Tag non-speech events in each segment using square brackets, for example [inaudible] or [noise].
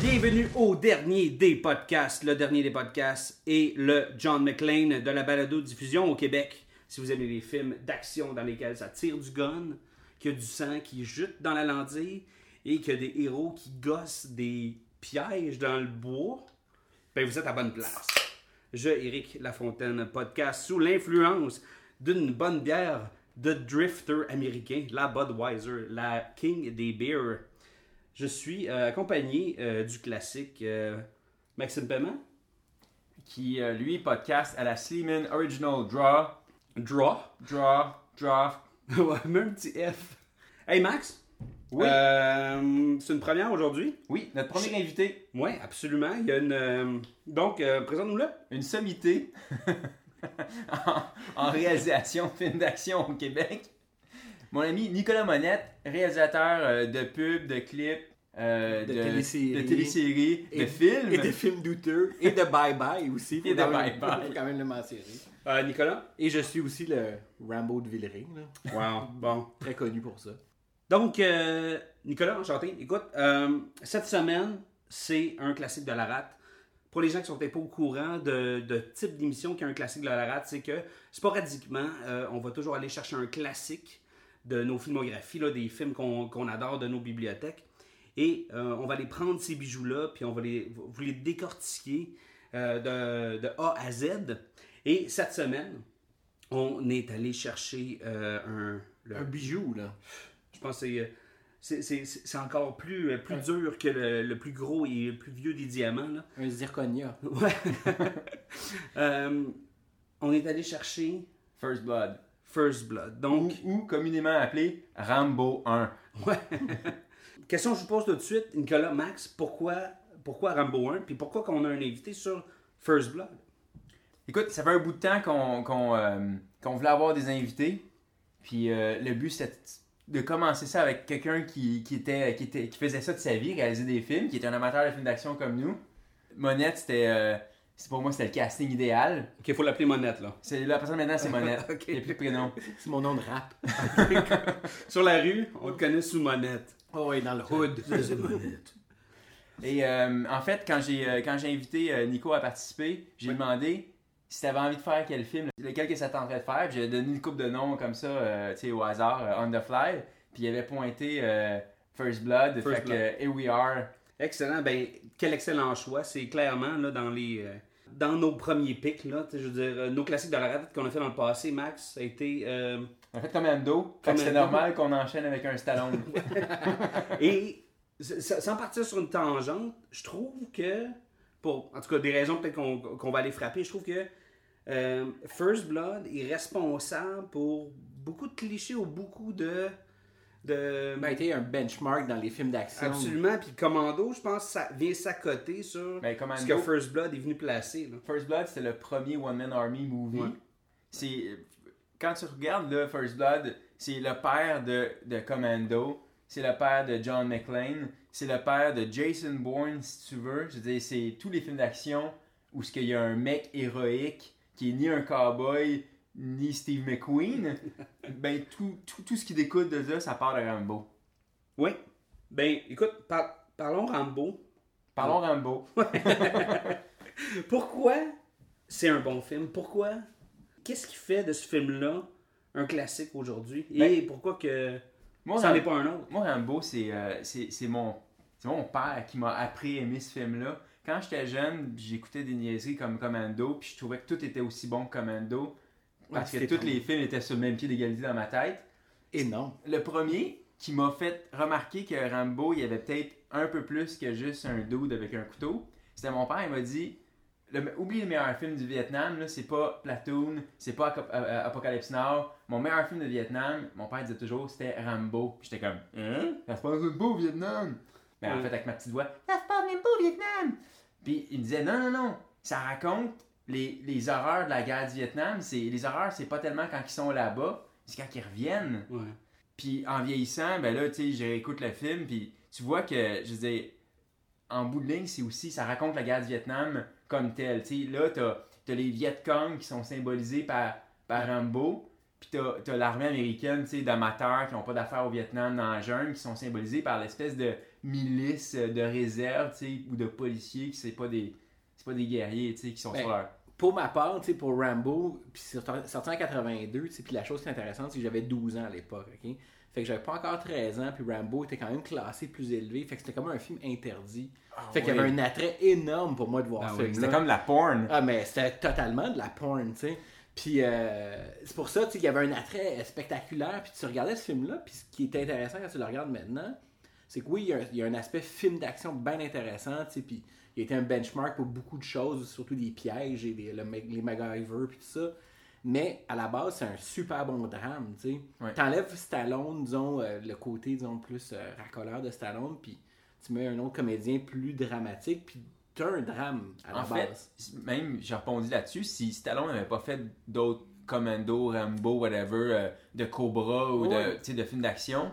Bienvenue au dernier des podcasts, le dernier des podcasts et le John McClane de la balado-diffusion au Québec. Si vous aimez les films d'action dans lesquels ça tire du gun, qu'il y a du sang qui jute dans la lentille et qu'il y a des héros qui gossent des pièges dans le bois, ben vous êtes à bonne place. Je, Éric Lafontaine, podcast sous l'influence d'une bonne bière de drifter américain, la Budweiser, la King des beers. Je suis euh, accompagné euh, du classique euh, Maxime Paiement. qui, euh, lui, podcast à la Sleeman Original Draw. Draw? Draw, draft. [laughs] ouais, même un petit F. Hey Max? Oui. C'est une première aujourd'hui? Oui, notre premier invité, Oui, absolument. Il y a une. donc, présente-nous-le. une sommité [laughs] en, en réalisation de films d'action au Québec. Mon ami Nicolas Monette, réalisateur euh, de pubs, de clips, euh, De téléséries. de, téléséries, de films. Et de films douteux. Et de bye-bye aussi. Faut Et de bye-bye. faut quand même le mentionner. Euh, Nicolas? Et je suis aussi le Rambo de Villeray. Wow. Bon. [laughs] Très connu pour ça. Donc, euh, Nicolas, enchanté. Écoute, euh, cette semaine, c'est un classique de la rate. Pour les gens qui sont peut-être pas au courant de, de type d'émission qui est un classique de la rate, c'est que sporadiquement, euh, on va toujours aller chercher un classique de nos filmographies, là, des films qu'on adore de nos bibliothèques. Et euh, on va aller prendre ces bijoux-là, puis on va les, vous les décortiquer euh, de, de A à Z. Et cette semaine, on est allé chercher un, le- Un bijou, là. je pense que c'est, c'est, c'est- c'est- c'est encore plus, euh, plus dur que le, le plus gros et le plus vieux des diamants. Là. Un zirconia. [laughs] Ouais. [laughs] Euh, on est allé chercher First Blood. First Blood. Ou, Donc, ou communément appelé Rambo 1. ouais. [laughs] question que je vous pose tout de suite, Nicolas, Max, pourquoi, pourquoi Rambo 1 Puis pourquoi qu'on a un invité sur First Blood? Écoute, ça fait un bout de temps qu'on qu'on, euh, qu'on voulait avoir des invités. Puis euh, le but, c'était de commencer ça avec quelqu'un qui, qui, était, qui, était, qui faisait ça de sa vie, réaliser des films, qui était un amateur de films d'action comme nous. Monette, c'était. euh, c'est pour moi, c'était le casting idéal. Ok, il faut l'appeler Monette, là. C'est, la personne maintenant, c'est Monette. [laughs] Ok. Il n'y a plus de prénom. C'est mon nom de rap. [laughs] Sur la rue, on le connaît sous Monette. Oh, oui, dans le hood. C'est Monette. [laughs] Et euh, en fait, quand j'ai, euh, quand j'ai invité euh, Nico à participer, j'ai demandé si tu avais envie de faire quel film, lequel que ça tenterait de faire. Puis j'ai donné une coupe de noms comme ça, euh, tu sais, au hasard, euh, on the fly. Puis il avait pointé euh, First Blood. First fait Blood. Here We Are. Excellent. Ben, quel excellent choix. C'est clairement là, dans les euh, dans nos premiers pics. Là, je veux dire, nos classiques de la rate qu'on a fait dans le passé, Max, ça a été. euh, En fait, Commando. Fait que c'est Commando. normal qu'on enchaîne avec un Stallone. [laughs] et sans partir sur une tangente, je trouve que, pour en tout cas des raisons peut-être qu'on qu'on va aller frapper, je trouve que euh, First Blood est responsable pour beaucoup de clichés ou beaucoup de. de Ben, été un benchmark dans les films d'action. Absolument. Puis Commando, je pense ça vient s'accoter sur Ben, Commando- ce que First Blood est venu placer. là. First Blood, c'était le premier One Man Army movie. Ouais. C'est quand tu regardes là, First Blood, c'est le père de, de Commando, c'est le père de John McClane, c'est le père de Jason Bourne si tu veux. Je veux dire, c'est tous les films d'action où qu'il y a un mec héroïque qui est ni un cowboy ni Steve McQueen. [laughs] ben tout, tout, tout ce qui découle de ça, ça part de Rambo. Oui. Ben, écoute, par- parlons Rambo. Parlons Rambo. [laughs] Pourquoi c'est un bon film? Pourquoi? Qu'est-ce qui fait de ce film-là un classique aujourd'hui? Et Ben, pourquoi que moi, ça n'est pas un autre? Moi, Rambo, c'est euh, mon, c'est mon père qui m'a appris à aimer ce film-là. Quand j'étais jeune, j'écoutais des niaiseries comme Commando, puis je trouvais que tout était aussi bon que Commando. Parce Ouais, que tous les films étaient sur le même pied d'égalité dans ma tête. Et non. Le premier qui m'a fait remarquer que Rambo, il y avait peut-être un peu plus que juste un dude avec un couteau, c'était mon père, il m'a dit le- oublie le meilleur film du Vietnam, là, c'est pas Platoon, c'est pas euh, euh, Apocalypse Now. Mon meilleur film de Vietnam, mon père disait toujours, c'était Rambo. Puis j'étais comme, hein? Ça se passe pas au Vietnam. Mais en Ouais. fait, avec ma petite voix, ça se passe même pas au Vietnam. Puis il me disait, non, non, non, ça raconte les, les horreurs de la guerre du Vietnam. C'est, les horreurs, c'est pas tellement quand ils sont là-bas, c'est quand ils reviennent. Ouais. Puis en vieillissant, ben là, tu sais, je réécoute le film, puis tu vois que, je dire, en bout de ligne, c'est aussi, ça raconte la guerre du Vietnam comme telle. Tu sais, là, t'as as les Viet Cong qui sont symbolisés par, par Rambo, puis t'as t'as l'armée américaine, tu sais, d'amateurs qui n'ont pas d'affaires au Vietnam dans la jungle, qui sont symbolisés par l'espèce de milice de réserve, tu sais, ou de policiers qui c'est pas des... C'est pas des guerriers, tu sais, qui sont Ben, sur leur... Pour ma part, tu sais, pour Rambo, puis c'est sorti en 82, tu sais, puis la chose qui est intéressante, c'est que j'avais 12 ans à l'époque, ok? Fait que j'avais pas encore 13 ans, puis Rambo était quand même classé plus élevé, fait que c'était comme un film interdit. fait qu'il y avait un attrait énorme pour moi de voir Ah oui, film C'était comme la porn. Ah, mais c'était totalement de la porn, tu sais. Puis euh, c'est pour ça, tu sais, qu'il y avait un attrait spectaculaire. Puis tu regardais ce film-là, puis ce qui est intéressant quand tu le regardes maintenant, c'est que oui, il y a un- il y, a un aspect film d'action bien intéressant, tu sais, puis il a été un benchmark pour beaucoup de choses, surtout des pièges et des, le, les MacGyver, puis tout ça. Mais à la base, c'est un super bon drame, tu sais. Ouais. T'enlèves Stallone, disons, euh, le côté, disons, plus euh, racoleur de Stallone, puis tu mets un autre comédien plus dramatique, puis t'as un drame à la En fait, base. même, j'ai rebondi là-dessus, si Stallone n'avait pas fait d'autres Commando, Rambo, whatever, euh, de Cobra ou de, Ouais. de films d'action,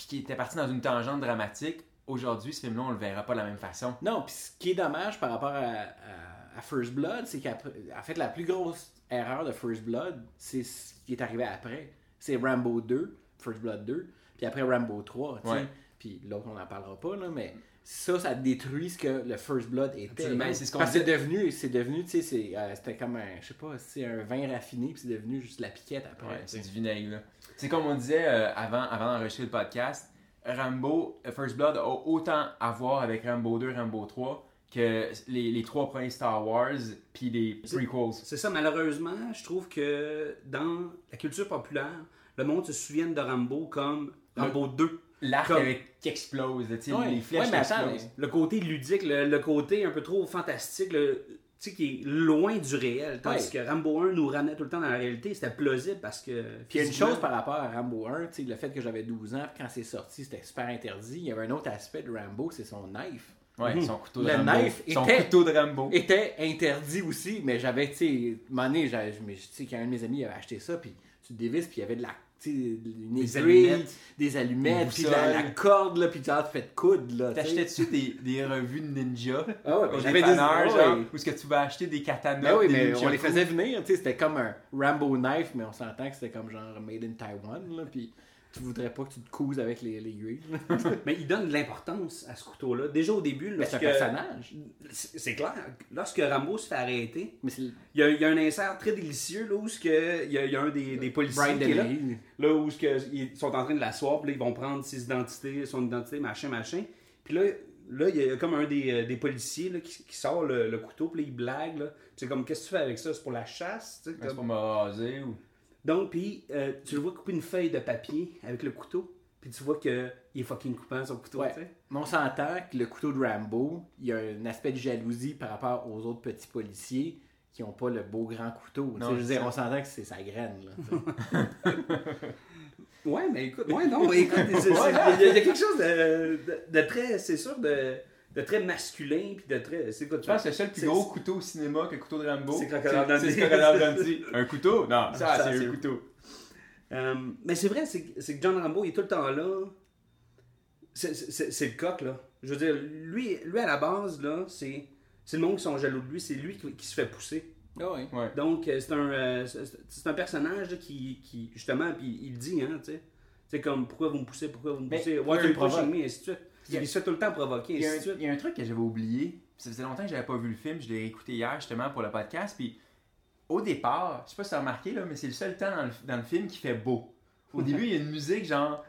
puis qui était parti dans une tangente dramatique, aujourd'hui, ce film-là, on le verra pas de la même façon. Non, puis ce qui est dommage par rapport à, à- à First Blood, c'est qu'en fait, la plus grosse erreur de First Blood, c'est ce qui est arrivé après. C'est Rambo 2, First Blood 2, puis après Rambo 3, tu sais. Puis l'autre, on n'en parlera pas, là, mais ça, ça détruit ce que le First Blood était. C'est ce qu'on Parce que c'est devenu, c'est devenu, tu sais, euh, c'était comme un, je sais pas, c'est un vin raffiné, puis c'est devenu juste la piquette après. Ouais, c'est du vinaigre, là. C'est comme on disait euh, avant, avant d'enregistrer le podcast, Rambo, euh, First Blood a autant à voir avec Rambo 2, Rambo 3 que les, les trois premiers Star Wars, puis les prequels. C'est ça, malheureusement, je trouve que dans la culture populaire, le monde se souvient de Rambo comme Rambo 2. L'arc Comme- avec qui explose, là, tu sais, Ouais. les flèches Ouais, qui mais attends, explosent. Le côté ludique, le, le côté un peu trop fantastique, le, sais, qui est loin du réel. Tandis Ouais. que Rambo 1 nous ramenait tout le temps dans la réalité, c'était plausible parce que. Puis il y a une chose par rapport à Rambo 1, tu sais, le fait que j'avais 12 ans, puis quand c'est sorti, c'était super interdit. Il y avait un autre aspect de Rambo, c'est son knife. Ouais, son couteau de Le Rambo. knife son était- couteau de Rambo. était interdit aussi, mais j'avais, tu sais, un me- tu sais, qu'un de mes amis avait acheté ça, puis tu dévisses, puis il y avait de la, une Des aiguille, allumettes. des allumettes, puis la, corde, là, puis tu as fait de coude, là. T'achetais-tu des, des revues de ninja? Ah ouais, au j'avais des- ouais, genre, où est-ce que tu vas acheter des katanas, Ben oui, des mais on les faisait venir, tu sais, c'était comme un Rambo knife, mais on s'entend que c'était comme genre made in Taiwan, là, puis tu voudrais pas que tu te couses avec les là. [laughs] Mais il donne de l'importance à ce couteau-là. Déjà au début, Mais c'est un personnage. C'est clair. Lorsque Rambo se fait arrêter, Mais il y, a, il y a un insert très délicieux là où ce que, il, y a, il y a un des, des policiers Brian qui est là. Là où ce que, ils sont en train de l'asseoir, puis là, ils vont prendre ses identités, son identité, machin, machin. Puis là, là, il y a comme un des, euh, des policiers là, qui, qui sort le, le couteau, puis là, il blague. C'est comme, qu'est-ce que tu fais avec ça? C'est pour la chasse? tu sais, C'est comme- pour me raser ou... Donc, puis euh, tu le vois couper une feuille de papier avec le couteau, puis tu vois qu'il est fucking coupant son couteau, Ouais. tu sais. Mais on s'entend que le couteau de Rambo, il y a un aspect de jalousie par rapport aux autres petits policiers qui n'ont pas le beau grand couteau. Non, je veux dire, on s'entend que c'est sa graine. Là. [laughs] Ouais, mais écoute, ouais, non, mais écoute, [laughs] il y, a- il y a quelque chose de, de- de très, c'est sûr, de, de très masculin, puis de très. C'est quoi, tu Je pense que le seul plus gros couteau au cinéma que le couteau de Rambo, C'est Crocodile Dundee. C'est Crocodile [laughs] Dundee. Un couteau? Non, ça, ça, c'est un couteau. Euh, mais c'est vrai, c'est que John Rambo, il est tout le temps là. C'est- le coq, là. Je veux dire, lui, lui à la base, là, c'est c'est le monde qui sont jaloux de lui, c'est lui qui, qui se fait pousser. Ah. Ouais. Donc, euh, c'est un, euh, c'est- un personnage là, qui, qui, justement, puis il dit, hein, tu sais. C'est comme, pourquoi vous me poussez, pourquoi vous me poussez, why are you pushing me, et ainsi de suite. Il se tout le temps provoquer, Il y, a un, ainsi de suite. il y a un truc que j'avais oublié. Ça faisait longtemps que j'avais pas vu le film. Je l'ai écouté hier justement pour le podcast. Puis au départ, je sais pas si tu as remarqué, là, mais c'est le seul temps dans le, dans le film qui fait beau. Au [laughs] début, il y a une musique genre,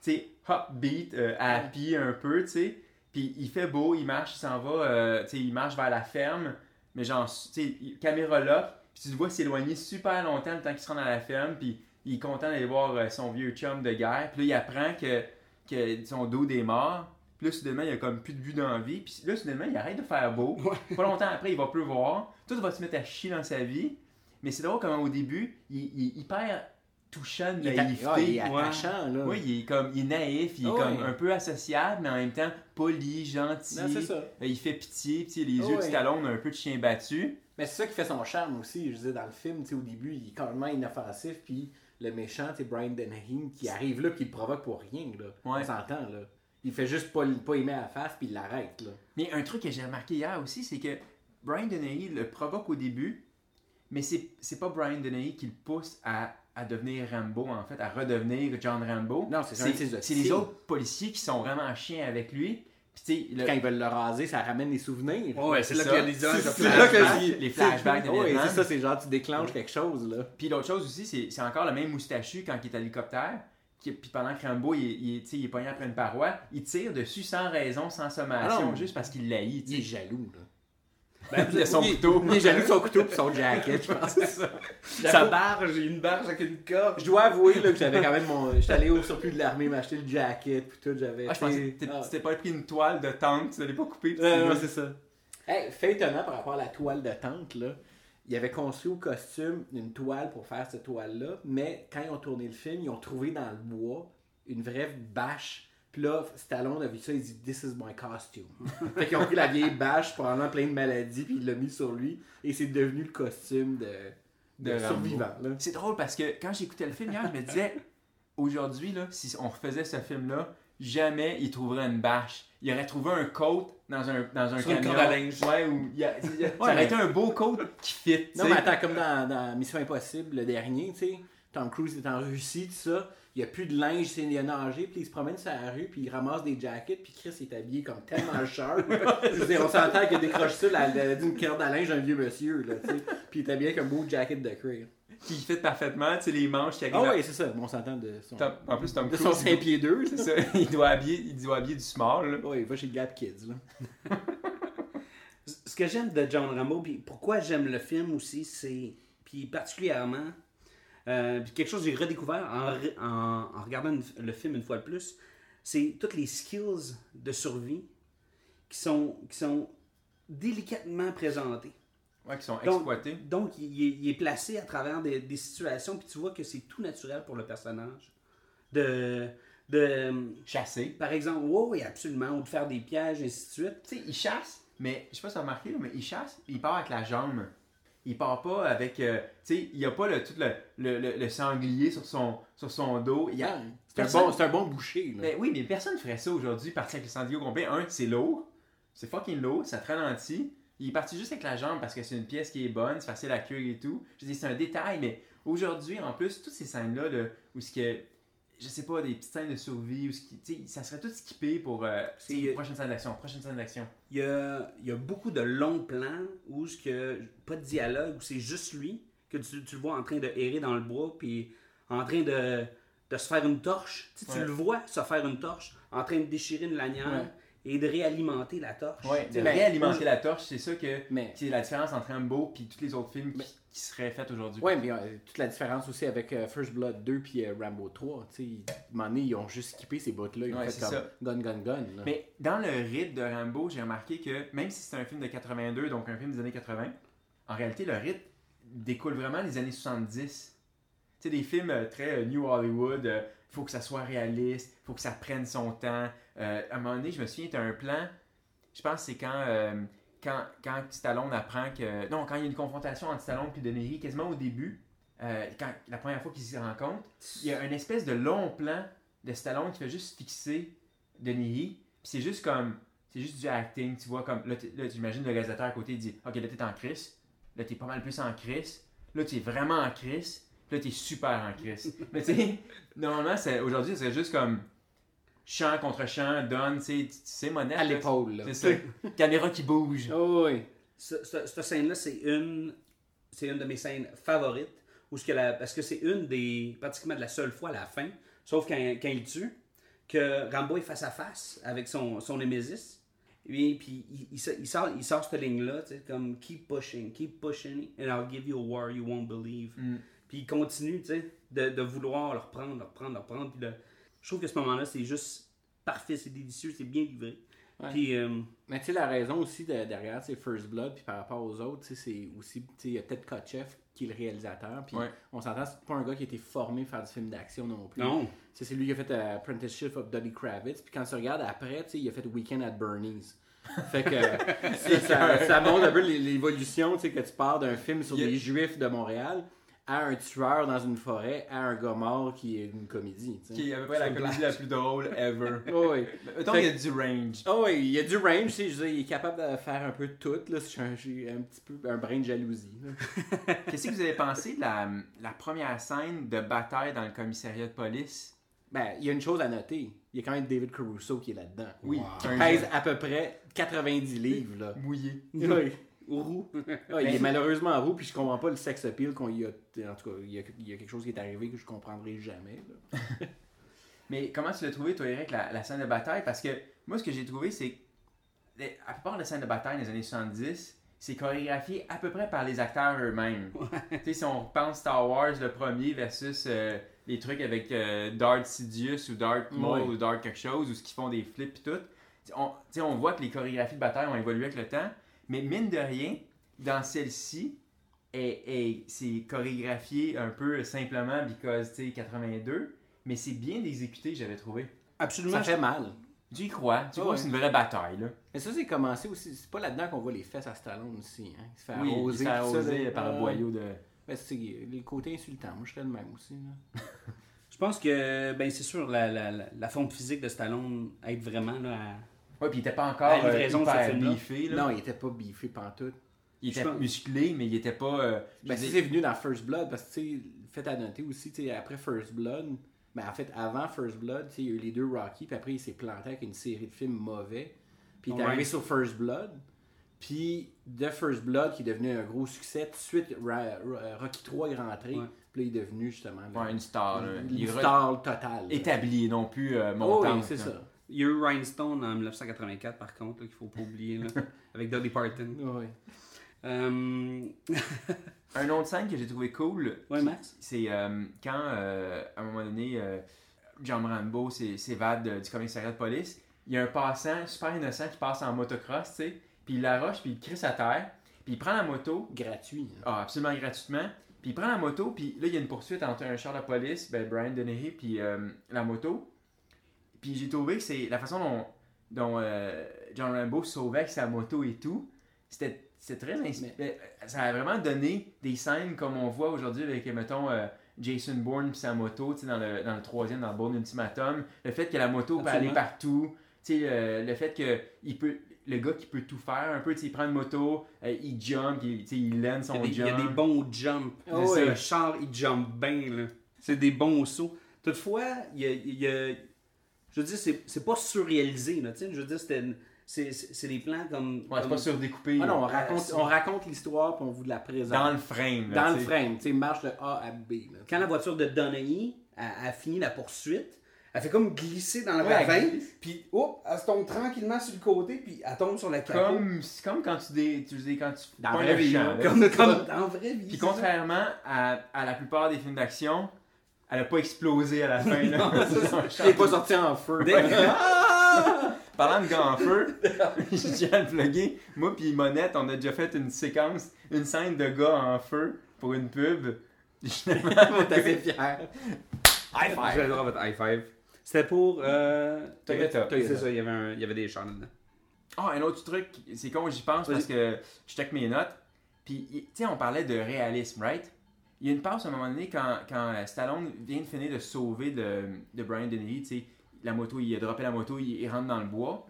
tu sais, upbeat, euh, happy un peu, tu sais. Puis il fait beau, il marche, il s'en va, euh, tu sais, il marche vers la ferme. Mais genre, tu sais, caméra là. Puis tu le vois s'éloigner super longtemps le temps qu'il se rend à la ferme. Puis il est content d'aller voir euh, son vieux chum de guerre. Puis là, il apprend que, que son dos est mort. Puis là, soudainement, il a comme plus de vue dans la vie. Puis là, soudainement, il arrête de faire beau. Pas longtemps après, il va pleuvoir. Tout va se mettre à chier dans sa vie. Mais c'est drôle comment au début, il, il est hyper touchant de Il naïveté. ah, il est attachant, là. Oui, il est comme il est naïf, il est comme un peu associable, mais en même temps poli, gentil. Non, c'est ça. Euh, Il fait pitié, puis les Ah yeux de ouais. Stallone, un peu de chien battu. Mais c'est ça qui fait son charme aussi. Je disais, dans le film, tu sais, au début, il est complètement inoffensif, puis le méchant, c'est Brian Dennehy, qui arrive là, il le provoque pour rien, là. Ouais. On s'entend, là. Il fait juste pas, pas aimer à la face, puis il l'arrête, là. Mais un truc que j'ai remarqué hier aussi, c'est que Brian Dennehy le provoque au début, mais c'est c'est pas Brian Dennehy qui le pousse à, à devenir Rambo, en fait, à redevenir John Rambo. Non, c'est c'est les autres policiers qui sont vraiment chiens avec lui. Puis tu sais, le- Quand ils veulent le raser, ça ramène des souvenirs. Ouais, c'est là ça. qu'il y a des images de C'est là que flashbacks. les flashbacks de Ouais, c'est ça, c'est genre, tu déclenches quelque chose, là. Puis l'autre chose aussi, c'est c'est encore le même moustachu quand il est à l'hélicoptère. Puis pendant que Rambo, il, il, tu sais, il est pogné après une paroi, il tire dessus sans raison, sans sommation, Ah non. juste parce qu'il l'haït. tu Il est jaloux, là. Ben, il a son il, couteau. Il est jaloux de son couteau et son jacket, je pense. Sa barge, une barge avec une corde. Je dois avouer là, que j'avais quand même mon. J'étais allé au surplus de l'armée m'acheter le jacket puis tout. J'avais. Ah, je pensais que ah. t'es pas pris une toile de tente, tu l'avais pas coupé. Ouais, ouais, c'est ça. Hey, fait étonnant par rapport à la toile de tente, là. Ils avaient construit au costume une toile pour faire cette toile-là, mais quand ils ont tourné le film, ils ont trouvé dans le bois une vraie bâche. Puis là, Stallone a vu ça, il dit This is my costume. [laughs] fait qu'ils ont pris la vieille bâche, probablement plein de maladies, puis il l'a mis sur lui, et c'est devenu le costume de, de, De Rambo. survivant. C'est drôle parce que quand j'écoutais le film hier, je me disais, aujourd'hui, là, si on refaisait ce film-là, jamais il trouverait une bâche. Il aurait trouvé un coat dans un, dans un camion. à linge. Ouais, ou il y a- il y a- ça Ouais, aurait mais- été un beau coat qui fit. Non, mais attends, comme dans, dans Mission Impossible, le dernier, tu sais, Tom Cruise est en Russie, tout ça, il n'y a plus de linge, c'est- il a nagé, puis il se promène sur la rue, puis il ramasse des jackets, puis Chris est habillé comme tellement [laughs] sharp. Je veux dire, on s'entend qu'il a décroché ça d'une corde à linge d'un vieux monsieur, là, tu sais, puis il est habillé avec un beau jacket de cuir. Qui fit parfaitement, tu sais, les manches qui Ah arrivent. à- ouais, c'est ça, bon, on s'entend de son, Tom- en plus, Tom de Cruise, son il 5 pieds 2, C'est ça. il doit habiller, il doit habiller du small. Là. Ouais, il va chez Gap Kids, là. [laughs] Ce que j'aime de John Rambo, puis pourquoi j'aime le film aussi, c'est, puis particulièrement, euh, puis quelque chose que j'ai redécouvert en, re- en, en regardant une- le film une fois de plus, c'est toutes les skills de survie qui sont, qui sont délicatement présentés. Ouais, qui sont Donc- exploités. Donc, il est, il est placé à travers des, des situations, puis tu vois que c'est tout naturel pour le personnage. De, de Chassés. par exemple, oui, oui, absolument, ou de faire des pièges, et ainsi de suite. Tu sais, il chasse, mais je sais pas si t'as remarqué, là, mais il chasse, il part avec la jambe. Il part pas avec. euh, tu sais, il y a pas le, tout le, le, le- le sanglier sur son, sur son dos. Il y a, C'est un, bon, c'est un bon boucher, là. Ben oui, mais personne ferait ça aujourd'hui, partir avec le sanglier au complet. Un, c'est lourd. C'est fucking lourd, ça te ralentit. Il est parti juste avec la jambe parce que c'est une pièce qui est bonne, c'est facile à cuire et tout. Je dis, c'est un détail, mais aujourd'hui, en plus, toutes ces scènes-là, là, où ce que. Je sais pas, des petites scènes de survie, où ce qui, tu sais, ça serait tout skippé pour. euh, sais, prochaine scène d'action, prochaine scène d'action. Il y a, il y a beaucoup de longs plans où ce que pas de dialogue, où c'est juste lui, que tu, tu le vois en train de errer dans le bois, puis en train de, de se faire une torche. Tu, sais, tu Ouais. le vois se faire une torche, en train de déchirer une lanière Ouais. et de réalimenter la torche. Ouais, de réalimenter la torche, c'est ça que. Mais- C'est la différence entre Rambo et tous les autres films Mais- qui seraient faits aujourd'hui. Ouais, mais euh, toute la différence aussi avec euh, First Blood 2 puis euh, Rambo 3, tu sais, à un moment donné, ils ont juste skippé ces bouts-là, ils ont Ouais, fait comme ça. gun, gun, gun. là. Mais dans le rythme de Rambo, j'ai remarqué que même si c'est un film de 82, donc un film des années 80, en réalité, le rythme découle vraiment des années 70. Tu sais, des films très New Hollywood, il faut que ça soit réaliste, faut que ça prenne son temps. À un moment donné, je me souviens, tu un plan, je pense que c'est quand, quand, Stallone apprend que... Non, quand il y a une confrontation entre Stallone et Dennehy, quasiment au début, euh, la première fois qu'ils se rencontrent, il y a une espèce de long plan de Stallone qui fait juste fixer Dennehy, puis c'est juste comme... C'est juste du acting, tu vois, comme... Là, tu imagines le réalisateur à côté, il dit « Ok, là, t'es en crise. Là, t'es pas mal plus en crise. Là, t'es vraiment en crise. Puis là, t'es super en crise. » Mais tu sais, [laughs] normalement, aujourd'hui, c'est juste comme... Chant contre chant, donne, tu sais, monnaie. à l'épaule, là. C'est ça. [laughs] Caméra qui bouge. Oh, oui. Ce- ce- cette scène-là, c'est une, c'est une de mes scènes favorites. Où ce que la- parce que c'est une des. pratiquement de la seule fois à la fin, sauf quand, quand il tue, que Rambo est face à face avec son, son Nemesis. Et puis il, il, sort- il sort, il sort cette ligne-là, tu sais, comme keep pushing, keep pushing, and I'll give you a war you won't believe. Mm. Puis il continue, tu sais, de, de vouloir le reprendre, le reprendre, le reprendre. Puis de- je trouve que ce moment-là, c'est juste parfait, c'est délicieux, c'est bien livré. Ouais. Puis, euh, Mais tu sais, la raison aussi de- derrière, c'est First Blood, puis par rapport aux autres, tu sais, c'est aussi, tu sais, il y a peut-être Kotcheff qui est le réalisateur, puis Ouais. on s'entend, c'est pas un gars qui a été formé à faire du film d'action non plus. non. C'est lui qui a fait euh, Apprenticeship of Dudley Kravitz, puis quand tu regardes après, tu sais, il a fait Weekend at Bernie's. fait que [laughs] ça, ça, montre un peu l'é- l'évolution, tu sais, que tu pars d'un film sur a- des juifs de Montréal à un tueur dans une forêt, à un gars mort qui est une comédie. tu sais. Qui est à peu près la comédie la plus drôle ever. [laughs] Oh, oui. Mettons qu'il y a du range. Oh oui, il y a du range, je veux dire, il est capable de faire un peu de tout, là, j'ai un, un petit peu un brin de jalousie. [laughs] Qu'est-ce que vous avez pensé de la, la première scène de bataille dans le commissariat de police? Ben, il y a une chose à noter, il y a quand même David Caruso qui est là-dedans. Oui, Qui un pèse à peu près 90 livres, là. mouillé. Oui. Roux. Il est malheureusement roux, puis je comprends pas le sex appeal qu'on y a. En tout cas, il y a, il y a quelque chose qui est arrivé que je comprendrai jamais. là. [laughs] Mais comment tu l'as trouvé, toi, Eric, la, la scène de bataille? Parce que moi, ce que j'ai trouvé, c'est à part des scènes de bataille des années 70, c'est chorégraphié à peu près par les acteurs eux-mêmes. tu sais, si on pense Star Wars, le premier, versus euh, les trucs avec euh, Darth Sidious ou Darth Maul Ouais. ou Darth quelque chose, ou ce qu'ils font des flips et tout, on, on voit que les chorégraphies de bataille ont évolué avec le temps, mais mine de rien, dans celle-ci, est- est- c'est chorégraphié un peu simplement because, tu sais, 82, mais c'est bien exécuté, j'avais trouvé. Absolument. Ça fait mal. Tu y crois, tu vois c'est une vraie bataille, là. Mais ça, c'est commencé aussi. C'est pas là-dedans qu'on voit les fesses à Stallone aussi. Hein. Il se fait Oui, il arroser. se fait ça, par le Ah. boyau de... Ben, c'est les côtés insultants. Moi, je serais le même aussi. Là. [laughs] Je pense que, ben, c'est sûr, la, la, la, la forme physique de Stallone aide vraiment là, à- Ouais, puis il était pas encore La euh, livraison hyper biffé, là. Non, il était pas biffé pantoute. il était pense- musclé, mais il était pas... euh, Ben, dire- c'est venu dans First Blood parce que, tu sais, fait à noter aussi, tu sais, après First Blood, ben, en fait, avant First Blood, tu sais, il y a eu les deux Rocky, puis après, il s'est planté avec une série de films mauvais. Puis il est Ouais. arrivé sur First Blood. Puis de First Blood, qui est devenu un gros succès, tout de suite, Ra- Ra- Rocky 3 est rentré. Ouais. Puis là, il est devenu justement Ouais, une star, une re- star totale. établi, non plus euh, Oh, montant. oui, c'est ça. Il y a eu Rhinestone en 1984, par contre, qu'il faut pas oublier, là, [laughs] avec Dolly Parton. Euh, [laughs] Un autre scène que j'ai trouvé cool, Ouais, c'est euh, quand, euh, à un moment donné, euh, John Rambo s'é- s'évade de- du commissariat de police. Il y a un passant super innocent qui passe en motocross, tu sais, puis il l'arroche, puis il crisse à terre, puis il prend la moto, Gratuit. hein. Ah, absolument gratuitement. Puis il prend la moto, puis là, il y a une poursuite entre un char de police, ben, Brian Dennehy, puis euh, la moto. Puis j'ai trouvé que c'est la façon dont, dont euh, John Rambo sauvait avec sa moto et tout. C'était très inspirant. Ça a vraiment donné des scènes comme on voit aujourd'hui avec, mettons, euh, Jason Bourne puis sa moto, dans le, dans le troisième, dans le Bourne Ultimatum. Le fait que la moto peut aller Absolument. partout. Euh, le fait que il peut, le gars qui peut tout faire un peu, il prend une moto, euh, il jump, il, il lène Il son a des, il y jump. a des bons jumps. Oh, ouais. Le char, il jump bien. C'est des bons sauts. Toutefois, il y a, il y a- je veux dire, c'est, pas surréalisé. Là, tu sais. je veux dire, c'était c'est, des plans comme. Ouais, c'est pas surdécoupé. Ah non, on là. raconte, on raconte l'histoire puis on vous la présente. Dans le frame. là, Dans le frame, tu sais, marche de A à B. là. Quand la voiture de Donaghy a, a fini la poursuite, elle fait comme glisser dans le Ouais, ravin, puis hop, elle se tombe tranquillement sur le côté, puis elle tombe sur la capot. Comme, c'est comme quand tu, dé, tu dis quand tu Dans vraie vie, champ, là. là. Comme, [laughs] comme dans la vraie vie. Puis contrairement à, à la plupart des films d'action, elle a pas explosé à la fin. là. [laughs] Il est pas sorti en feu. Dès que- Parlant de gants en feu, [laughs] [laughs] je tiens à le plugger. Moi puis Monette, on a déjà fait une séquence, une scène de gars en feu pour une pub. Finalement, T'es assez fier. High Je five! vais avoir votre high five. C'était pour. Euh... Toyota. C'est ça, il y, avait un- il y avait des chars dedans. Ah, un autre truc, c'est con, j'y pense parce que je check mes notes. Puis, tu sais, on parlait de réalisme, right? Il y a une passe à un moment donné quand, quand euh, Stallone vient de finir de sauver de, de Brian Dennehy, tu sais, la moto, il a droppé la moto, il, il rentre dans le bois.